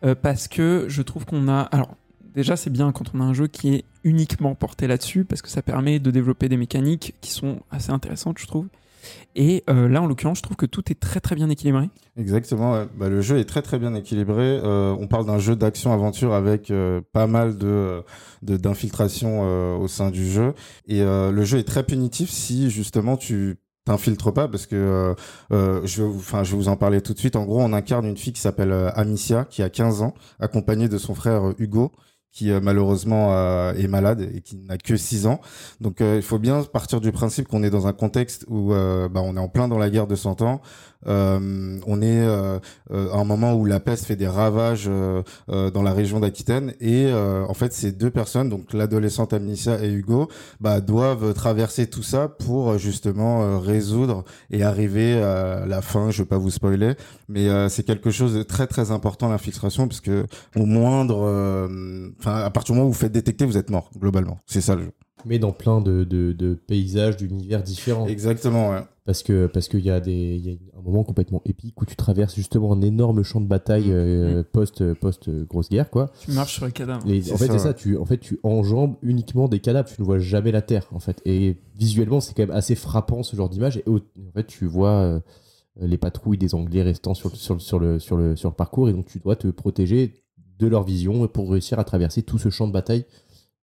euh, parce que je trouve qu'on a... Alors, déjà c'est bien quand on a un jeu qui est uniquement porté là-dessus, parce que ça permet de développer des mécaniques qui sont assez intéressantes, je trouve. Et euh, là, en l'occurrence, je trouve que tout est très très bien équilibré. Exactement. Bah, le jeu est très très bien équilibré. Euh, on parle d'un jeu d'action-aventure avec euh, pas mal de d'infiltration au sein du jeu. Et le jeu est très punitif si justement tu t'infiltres pas parce que je vais vous- en parler tout de suite. En gros, on incarne une fille qui s'appelle Amicia qui a 15 ans, accompagnée de son frère Hugo qui euh, malheureusement euh, est malade et qui n'a que 6 ans. Donc euh, il faut bien partir du principe qu'on est dans un contexte où bah, on est en plein dans la guerre de 100 ans. Euh, on est euh, euh, à un moment où la peste fait des ravages euh, euh, dans la région d'Aquitaine et en fait ces deux personnes, donc l'adolescente Amnesia et Hugo, bah, doivent traverser tout ça pour justement résoudre et arriver à la fin. Je vais pas vous spoiler, mais c'est quelque chose de très très important l'infiltration parce que au moindre, enfin à partir du moment où vous faites détecter, vous êtes mort globalement. C'est ça le jeu. Mais dans plein de, de, de paysages, d'univers différents. Exactement. Ouais. Parce que parce qu'il y a des il y a un moment complètement épique où tu traverses justement un énorme champ de bataille euh, post post grosse guerre quoi. Tu marches sur les cadavres. En fait c'est ça tu en fait tu enjambes uniquement des cadavres tu ne vois jamais la terre en fait et visuellement c'est quand même assez frappant ce genre d'image et en fait tu vois euh, les patrouilles des Anglais restant sur, le- sur, le- sur le sur le sur le parcours et donc tu dois te protéger de leur vision pour réussir à traverser tout ce champ de bataille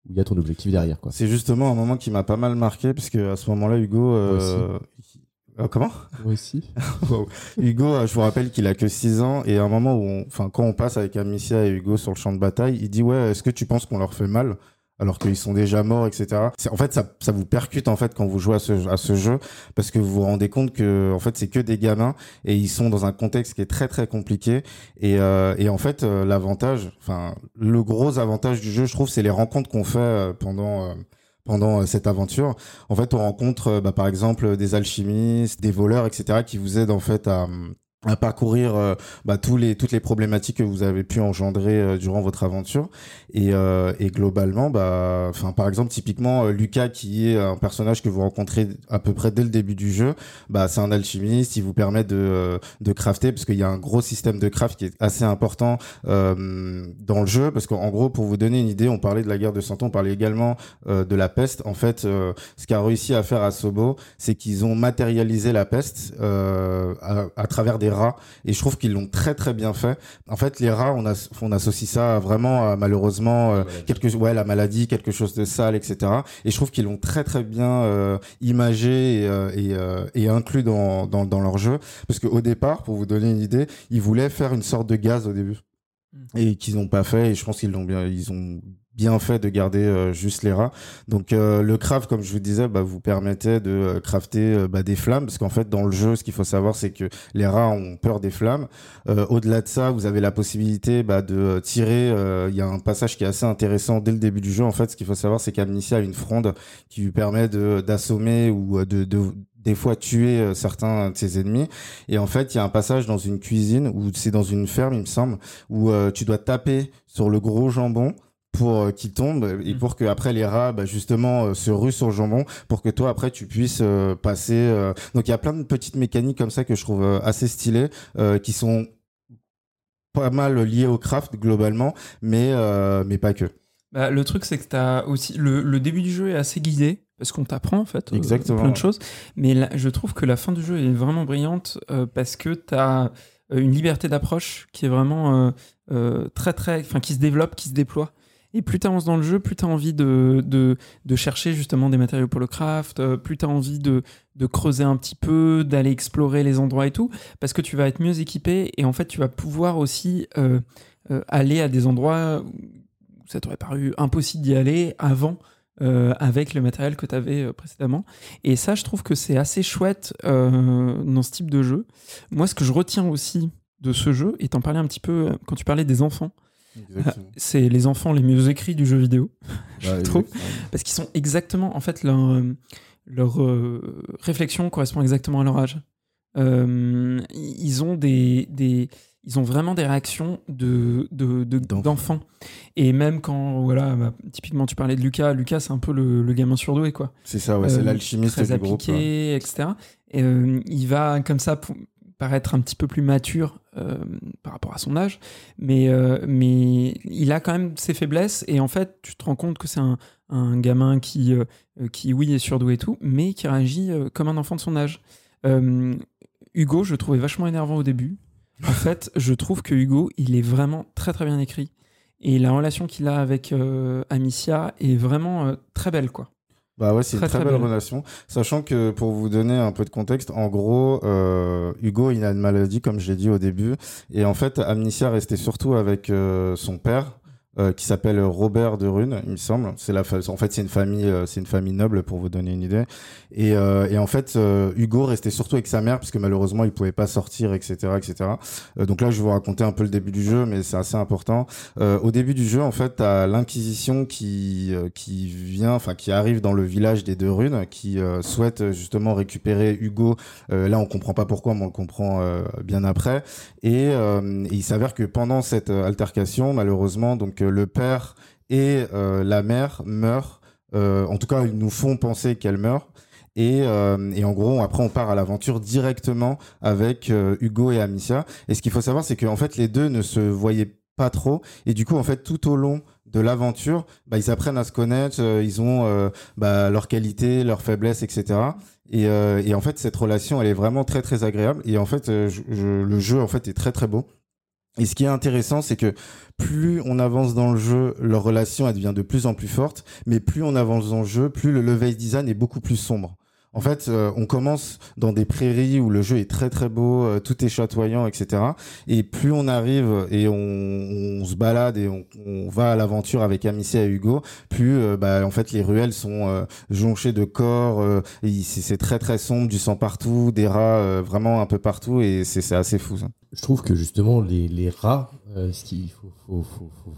où il y a ton objectif derrière quoi. C'est justement un moment qui m'a pas mal marqué parce que à ce moment-là, Hugo. Euh... euh, comment? Moi aussi. Hugo, euh, je vous rappelle qu'il a que 6 ans et à un moment où, on- enfin, quand on passe avec Amicia et Hugo sur le champ de bataille, il dit ouais, est-ce que tu penses qu'on leur fait mal? Alors qu'ils sont déjà morts, etc. En fait, ça, ça vous percute en fait quand vous jouez à ce, à ce jeu parce que vous vous rendez compte que en fait c'est que des gamins et ils sont dans un contexte qui est très très compliqué et, euh, et en fait euh, l'avantage, enfin le gros avantage du jeu, je trouve, c'est les rencontres qu'on fait euh, pendant euh, pendant cette aventure. En fait, on rencontre bah, par exemple des alchimistes, des voleurs, etc. qui vous aident en fait à à parcourir euh, bah, tous les, toutes les problématiques que vous avez pu engendrer euh, durant votre aventure. Et, euh, et globalement, bah, par exemple, typiquement, Lucas, qui est un personnage que vous rencontrez à peu près dès le début du jeu, bah, c'est un alchimiste, il vous permet de, de crafter, parce qu'il y a un gros système de craft qui est assez important dans le jeu, parce qu'en gros, pour vous donner une idée, on parlait de la guerre de Cent on parlait également de la peste. En fait, ce qu'a réussi à faire Asobo, c'est qu'ils ont matérialisé la peste à, à travers des rats et je trouve qu'ils l'ont très très bien fait. En fait, les rats, on, a, on associe ça vraiment malheureusement euh, quelque ouais la maladie, quelque chose de sale, etc. Et je trouve qu'ils l'ont très très bien euh, imagé et, euh, et, et, inclus dans, dans, dans leur jeu parce qu'au départ, pour vous donner une idée, ils voulaient faire une sorte de gaz au début hmm. et qu'ils n'ont pas fait et je pense qu'ils l'ont bien ils ont bien fait de garder euh, juste les rats. Donc euh, le craft, comme je vous disais, bah, vous permettait de euh, crafter bah, des flammes, parce qu'en fait dans le jeu, ce qu'il faut savoir, c'est que les rats ont peur des flammes. Au-delà de ça, vous avez la possibilité bah, de tirer. Il y a un passage qui est assez intéressant dès le début du jeu. En fait, ce qu'il faut savoir, c'est qu'Amnesia a une fronde qui lui permet d'assommer ou de, de des fois tuer certains de ses ennemis. Et en fait, il y a un passage dans une cuisine ou c'est dans une ferme, il me semble, où tu dois taper sur le gros jambon pour euh, qu'il tombe et mm. pour que après les rats bah, justement euh, se ruent sur le jambon pour que toi après tu puisses euh, passer donc il y a plein de petites mécaniques comme ça que je trouve assez stylées qui sont pas mal liées au craft globalement mais mais pas que bah, le truc c'est que as aussi le, le, début du jeu est assez guidé parce qu'on t'apprend en fait Exactement. plein de choses mais là, je trouve que la fin du jeu est vraiment brillante parce que tu as une liberté d'approche qui est vraiment très très enfin qui se développe qui se déploie et plus tu avances dans le jeu, plus tu as envie de, de, de, chercher justement des matériaux pour le craft, euh, plus tu as envie de, de creuser un petit peu, d'aller explorer les endroits et tout, parce que tu vas être mieux équipé et en fait tu vas pouvoir aussi euh, euh, aller à des endroits où ça t'aurait paru impossible d'y aller avant. avec le matériel que tu avais précédemment. Et ça, je trouve que c'est assez chouette dans ce type de jeu. Moi, ce que je retiens aussi de ce jeu, et t'en parlais un petit peu quand tu parlais des enfants, c'est les enfants les mieux écrits du jeu vidéo, je trouve. Parce qu'ils sont exactement, en fait, leur, euh, leur euh, réflexion correspond exactement à leur âge. Euh, ils ont des, des, ils ont vraiment des réactions de, d'enfants. Et même quand, voilà, bah, typiquement, tu parlais de Lucas. Lucas, c'est un peu le, le gamin surdoué, quoi. C'est ça, ouais, c'est l'alchimiste très du appliqué, groupe. etc. Et, il va comme ça paraître un petit peu plus mature euh, par rapport à son âge, mais, euh, mais il a quand même ses faiblesses, et en fait, tu te rends compte que c'est un, un, gamin qui, euh, qui, oui, est surdoué et tout, mais qui réagit comme un enfant de son âge. Hugo, je le trouvais vachement énervant au début. En fait, je trouve que Hugo, il est vraiment très très bien écrit. Et la relation qu'il a avec Amicia est vraiment très belle, quoi. Bah ouais, c'est une très, belle, relation. Sachant que pour vous donner un peu de contexte, en gros, euh, Hugo, il a une maladie, comme je l'ai dit au début, et en fait, Amnesia restait surtout avec euh, son père, euh, qui s'appelle Robert de Rune, il me semble. C'est la, en fait, c'est une famille, euh, c'est une famille noble pour vous donner une idée. Et, euh, et en fait, Hugo restait surtout avec sa mère parce que malheureusement, il pouvait pas sortir, etc., etc. donc là, je vais vous raconter un peu le début du jeu, mais c'est assez important. au début du jeu, en fait, t'as l'Inquisition qui qui vient, enfin, qui arrive dans le village des deux runes, qui souhaite justement récupérer Hugo. là, on comprend pas pourquoi, mais on le comprend bien après. Et, et il s'avère que pendant cette altercation, malheureusement, donc le père et euh, la mère meurent. Euh, en tout cas, ils nous font penser qu'elle meurt. Et, euh, et, en gros, après, on part à l'aventure directement avec Hugo et Amicia. Et ce qu'il faut savoir, c'est qu'en fait, les deux ne se voyaient pas trop. Et du coup, en fait, tout au long de l'aventure, bah, ils apprennent à se connaître, ils ont bah, leurs qualités, leurs faiblesses, etc. Et, et, en fait, cette relation, elle est vraiment très très agréable. Et en fait, le jeu en fait est très très beau. Et ce qui est intéressant, c'est que plus on avance dans le jeu, leur relation elle devient de plus en plus forte, mais plus on avance dans le jeu, plus le level design est beaucoup plus sombre. En fait, euh, on commence dans des prairies où le jeu est très très beau, euh, tout est chatoyant, etc. Et plus on arrive et on, se balade et on, va à l'aventure avec Amicia et Hugo, plus euh, bah, en fait les ruelles sont jonchées de corps. c'est très très sombre, du sang partout, des rats vraiment un peu partout et c'est assez fou. Ça. Je trouve que justement les, rats, ce qu'il faut,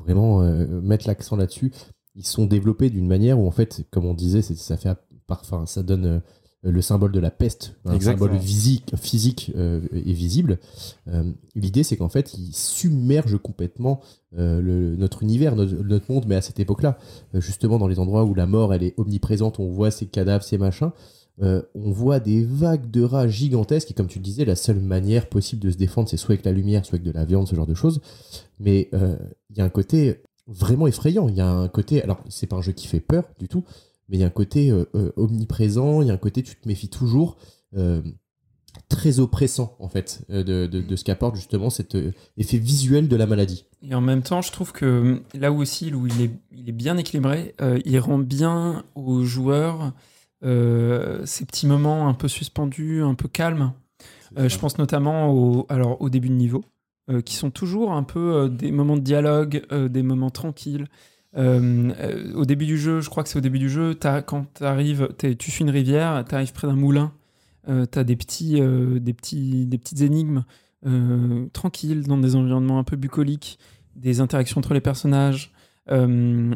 vraiment mettre l'accent là-dessus, ils sont développés d'une manière où en fait, comme on disait, ça fait, enfin, ça donne le symbole de la peste, un Exactement. symbole physique, physique euh, et visible. Euh, L'idée, c'est qu'en fait, il submerge complètement euh, le- notre univers, notre, notre monde, mais à cette époque-là, justement dans les endroits où la mort, elle est omniprésente, on voit ces cadavres, ces machins. on voit des vagues de rats gigantesques et comme tu le disais, la seule manière possible de se défendre, c'est soit avec la lumière, soit avec de la viande, ce genre de choses. Mais il y a un côté vraiment effrayant. Il y a un côté, alors c'est pas un jeu qui fait peur du tout, mais il y a un côté euh, euh, omniprésent. Il y a un côté tu te méfies toujours, euh, très oppressant en fait de, de- de ce qu'apporte justement cet effet visuel de la maladie. Et en même temps, je trouve que là aussi, où il est, il est bien équilibré, euh, il rend bien aux joueurs euh, ces petits moments un peu suspendus, un peu calmes. Euh, je pense notamment au, alors, au début de niveau, qui sont toujours un peu des moments de dialogue, des moments tranquilles. Euh, euh, au début du jeu, je crois que c'est au début du jeu, t'as- quand arrives, tu suis une rivière, tu arrives près d'un moulin, tu as des, petits, euh, des, petits, des petites énigmes euh, tranquilles dans des environnements un peu bucoliques, des interactions entre les personnages. Euh,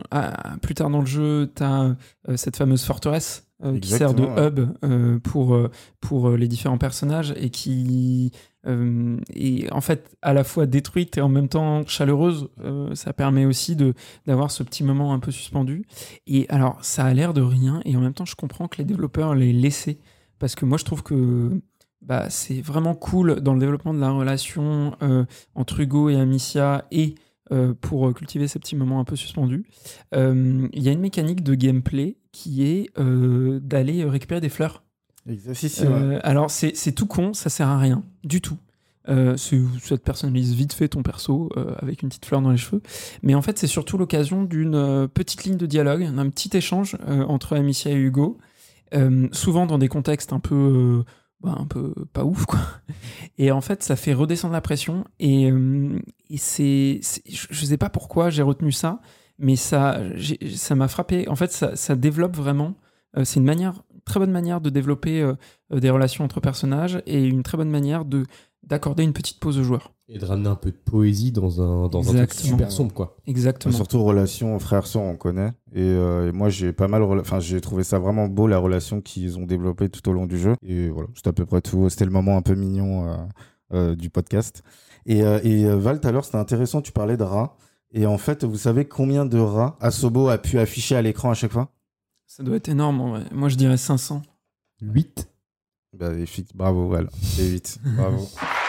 plus tard dans le jeu, tu as cette fameuse forteresse euh, qui sert de ouais. hub euh, pour, euh, pour les différents personnages et qui euh, est en fait à la fois détruite et en même temps chaleureuse. Ça permet aussi de d'avoir ce petit moment un peu suspendu. Et alors, ça a l'air de rien et en même temps, je comprends que les développeurs l'aient laissé parce que moi, je trouve que bah, c'est vraiment cool dans le développement de la relation entre Hugo et Amicia et pour cultiver ces petits moments un peu suspendus. Euh, Il y a une mécanique de gameplay qui est euh, d'aller récupérer des fleurs. Euh, alors c'est tout con, ça sert à rien du tout. Euh, ça te personnalise vite fait ton perso euh, avec une petite fleur dans les cheveux. Mais en fait, c'est surtout l'occasion d'une euh, petite ligne de dialogue, d'un petit échange euh, entre Amicia et Hugo, euh, souvent dans des contextes un peu, euh, bah, un peu pas ouf quoi. Et en fait, ça fait redescendre la pression et, euh, c'est, je sais pas pourquoi j'ai retenu ça, mais ça, ça m'a frappé. En fait, ça, développe vraiment. euh, c'est une manière, très bonne manière de développer euh, des relations entre personnages et une très bonne manière de d'accorder une petite pause au joueur. Et de ramener un peu de poésie dans un, dans un truc Exactement. super sombre, quoi. Exactement. Surtout relation frère-sœur, on connaît. Et, euh, et moi, j'ai pas mal, enfin, j'ai trouvé ça vraiment beau la relation qu'ils ont développée tout au long du jeu. Et voilà, c'était à peu près tout. C'était le moment un peu mignon euh, euh, du podcast. Et, euh, et Val, tout à l'heure, c'était intéressant. Tu parlais de rats. Et en fait, vous savez combien de rats Asobo a pu afficher à l'écran à chaque fois? Ça doit être énorme. en vrai. Moi, je dirais 500. 8. Bah, bravo, Val. C'est 8. Bravo.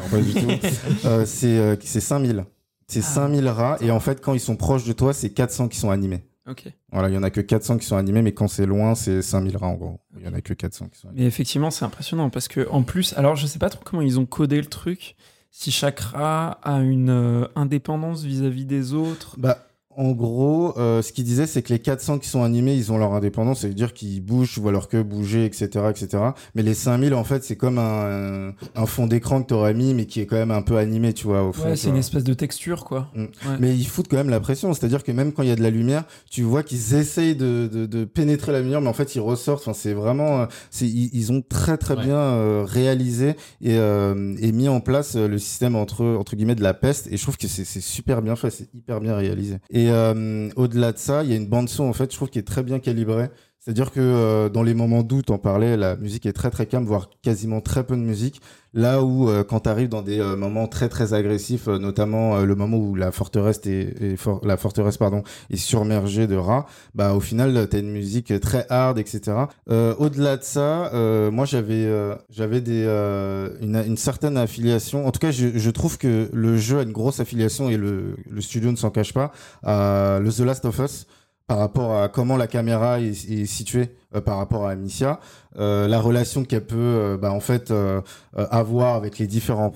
Non, pas du tout. Euh, c'est euh, c'est 5000. C'est Ah. 5000 rats. Et en fait, quand ils sont proches de toi, c'est 400 qui sont animés. Ok. Voilà, il y en a que 400 qui sont animés, mais quand c'est loin, c'est 5000 rats en gros. Il y en a que 400 qui sont animés. Mais effectivement, c'est impressionnant parce que en plus, alors je sais pas trop comment ils ont codé le truc. Si chaque rat a une euh, indépendance vis-à-vis des autres. Bah, en gros, euh, ce qu'il disait, c'est que les 400 qui sont animés, ils ont leur indépendance, ça veut dire qu'ils bougent, tu vois leur queue bouger, etc., etc. Mais les 5000, en fait, c'est comme un, un fond d'écran que t'aurais mis, mais qui est quand même un peu animé, tu vois, au fond. Ouais, c'est une espèce de texture, quoi. Mm. Ouais. Mais ils foutent quand même la pression, c'est-à-dire que même quand il y a de la lumière, tu vois qu'ils essayent de, de, de pénétrer la lumière, mais en fait ils ressortent. Enfin, c'est vraiment, euh, c'est ils, ils ont très très Ouais. bien euh, réalisé et, euh, et mis en place euh, le système entre entre guillemets de la peste. Et je trouve que c'est c'est super bien fait, c'est hyper bien réalisé. Et euh, au-delà de ça, il y a une bande son en fait, je trouve qui est très bien calibrée. C'est-à-dire que euh, dans les moments doux, t'en parlais, la musique est très très calme, voire quasiment très peu de musique. Là où euh, quand t'arrives dans des euh, moments très très agressifs, euh, notamment euh, le moment où la forteresse est, est la forteresse pardon est surmergée de rats, bah au final t'as une musique très hard, etc. Au-delà de ça, moi j'avais j'avais des une, une certaine affiliation. En tout cas, je, je trouve que le jeu a une grosse affiliation et le, le studio ne s'en cache pas à le The Last of Us par rapport à comment la caméra est, est située euh, par rapport à Amicia, euh, la relation qu'elle peut euh, bah, en fait euh, euh, avoir avec les différents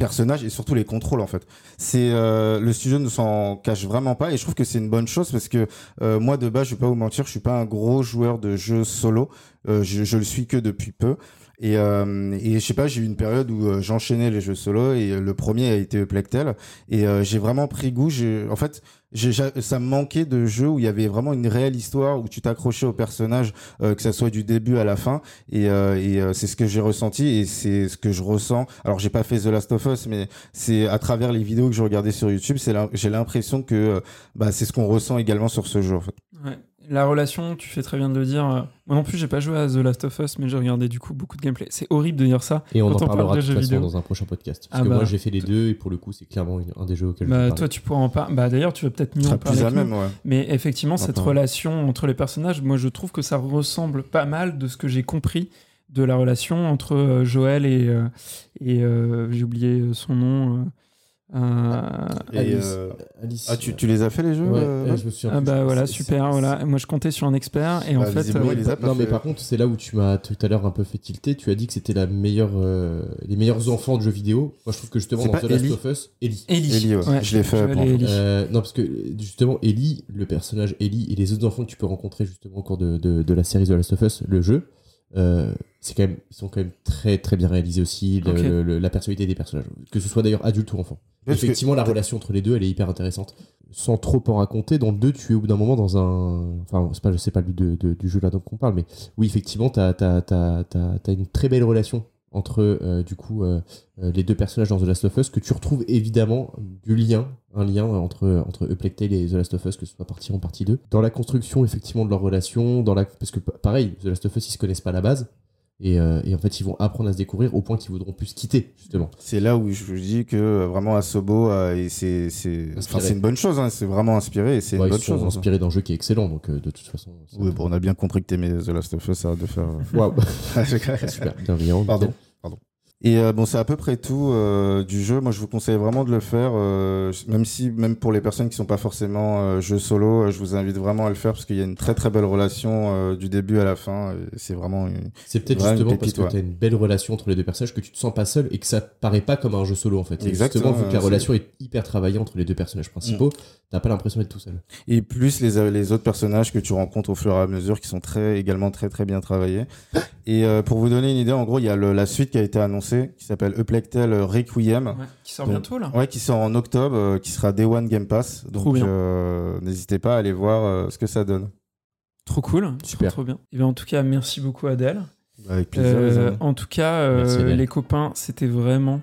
personnages et surtout les contrôles en fait. C'est le studio ne s'en cache vraiment pas et je trouve que c'est une bonne chose parce que moi de base je vais pas vous mentir, je suis pas un gros joueur de jeux solo, je, je le suis que depuis peu. Et, euh, et je sais pas, j'ai eu une période où j'enchaînais les jeux solo et le premier a été Plectel et euh, j'ai vraiment pris goût. En fait, j'a- ça me manquait de jeux où il y avait vraiment une réelle histoire où tu t'accrochais au personnage, euh, que ça soit du début à la fin. Et, euh, et euh, c'est ce que j'ai ressenti et c'est ce que je ressens. Alors j'ai pas fait The Last of Us, mais c'est à travers les vidéos que je regardais sur YouTube, c'est j'ai l'impression que euh, bah, c'est ce qu'on ressent également sur ce jeu. En fait. Ouais. La relation, tu fais très bien de le dire. euh, Moi non plus, j'ai pas joué à The Last of Us, mais j'ai regardé du coup beaucoup de gameplay. C'est horrible de dire ça. Et on Quand en on parle parlera de de toute façon vidéo. dans un prochain podcast. Parce Ah que bah. moi, j'ai fait les deux et pour le coup, c'est clairement une- un des jeux auxquels je Bah, vais toi, tu pourras en parler. Bah, d'ailleurs, tu vas peut-être mieux en parler. plus même, ouais. Mais effectivement, cette relation entre les personnages, moi, je trouve que ça ressemble pas mal de ce que j'ai compris de la relation entre euh, Joël et, euh, et euh, j'ai oublié son nom. Euh, euh, Et, Alice. euh, Alice. Ah, tu, tu les as fait les jeux Ouais, euh, ouais, je me souviens ah bah voilà, super, voilà. Moi, je comptais sur un expert et en Bah, fait, euh, les a pas non, mais par contre, c'est là où tu m'as tout à l'heure un peu fait tilter. Tu as dit que c'était la meilleure, euh, les meilleurs enfants de jeux vidéo. Moi, je trouve que justement, dans The Last Ellie of Us, Ellie. Ellie. Ellie, ouais. Je l'ai fait. Euh, non, parce que justement, Ellie, le personnage Ellie et les autres enfants que tu peux rencontrer justement au cours de, de, de la série The Last of Us, le jeu, euh, c'est quand même, ils sont quand même très très bien réalisés aussi, le- Ok. le- le- la personnalité des personnages, que ce soit d'ailleurs adulte ou enfant. Parce que- Effectivement, la relation entre les deux, elle est hyper intéressante. Sans trop en raconter, dans le 2, tu es au bout d'un moment dans un. Enfin, c'est pas, c'est pas le but de- de- du jeu là dont on parle, mais oui, effectivement, t'as as, une très belle relation entre euh, du coup euh, euh, les deux personnages dans The Last of Us que tu retrouves évidemment du lien un lien entre entre et The Last of Us que ce soit partie 1 partie 2 dans la construction effectivement de leur relation dans la parce que pa- pareil The Last of Us ils se connaissent pas à la base et, euh, et en fait ils vont apprendre à se découvrir au point qu'ils voudront plus se quitter justement C'est là où je dis que euh, vraiment Asobo, euh, et c'est c'est enfin, Inspiré. une bonne chose, hein, c'est vraiment inspiré et c'est Ouais, une bonne chose. hein. inspirés d'un jeu qui est excellent donc euh, de toute façon ça- Oui, bon, on a bien compris que t'aimais The Last of Us, arrête de faire. euh, Waouh super bienveillant Pardon. Et euh, bon, c'est à peu près tout euh, du jeu. Moi, je vous conseille vraiment de le faire, euh, même si, même pour les personnes qui sont pas forcément jeux solo, je vous invite vraiment à le faire parce qu'il y a une très très belle relation du début à la fin. C'est vraiment une... C'est peut-être justement pépite, parce que ouais. tu as une belle relation entre les deux personnages que tu te sens pas seul et que ça paraît pas comme un jeu solo en fait. Et Exactement, Justement, vu que la relation est hyper travaillée entre les deux personnages principaux, t'as pas l'impression d'être tout seul. et plus les les autres personnages que tu rencontres au fur et à mesure qui sont très également très très bien travaillés. Et pour vous donner une idée, en gros, il y a le- la suite qui a été annoncée qui s'appelle Plague Tale Requiem. Ouais, qui sort Donc, bientôt là. Ouais, qui sort en octobre, euh, qui sera Day One Game Pass. Donc euh, n'hésitez pas à aller voir euh, ce que ça donne. Trop cool, Super. Trop, trop bien. Et bien en tout cas, merci beaucoup Adèle. Avec plaisir. Euh, en tout cas, euh, Merci, les copains, c'était vraiment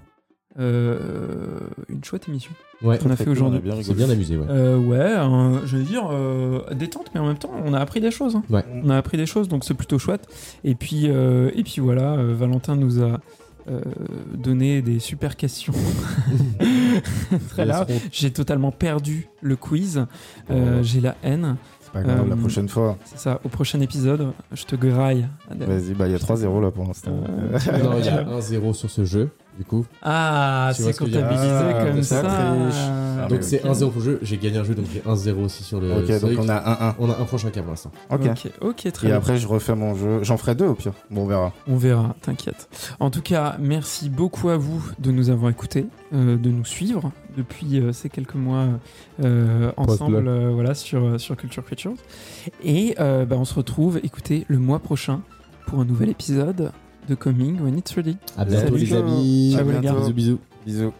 euh, une chouette émission. Ouais, qu'on a fait cool, aujourd'hui. on a bien c'est rigolé. bien amusé, ouais. Euh, je vais dire euh, détente, mais en même temps, on a appris des choses. hein. Ouais. On a appris des choses, donc c'est plutôt chouette. Et puis, euh, et puis voilà, euh, Valentin nous a euh, donné des super questions. Très seront- J'ai totalement perdu le quiz. Euh, J'ai la haine. C'est pas grave, la euh, prochaine fois. C'est ça. Au prochain épisode, je te graille. Vas-y, bah il y a 3-0 là pour l'instant. Euh, Non, il y a 1-0 sur ce jeu, du coup. Ah, c'est ce comptabilisé Ah, comme ça ça. triche. Ah, donc c'est 1-0 pour le jeu, j'ai gagné un jeu, donc j'ai 1-0 aussi sur le. ok, donc on a 1-1. On a un point chacun pour l'instant. Ok. Ok, ok, très Et bien. après, je refais mon jeu. J'en ferai deux au pire. Bon, on verra. On verra, t'inquiète. En tout cas, merci beaucoup à vous de nous avoir écoutés, euh, de nous suivre depuis euh, ces quelques mois euh, ensemble euh, voilà, sur, sur Culture Creatures. Et euh, bah, on se retrouve, écoutez, le mois prochain pour un nouvel épisode de Coming When It's Ready. À bientôt, Salut. les amis. Ciao, les gars. Bisous, bisous. Bisous.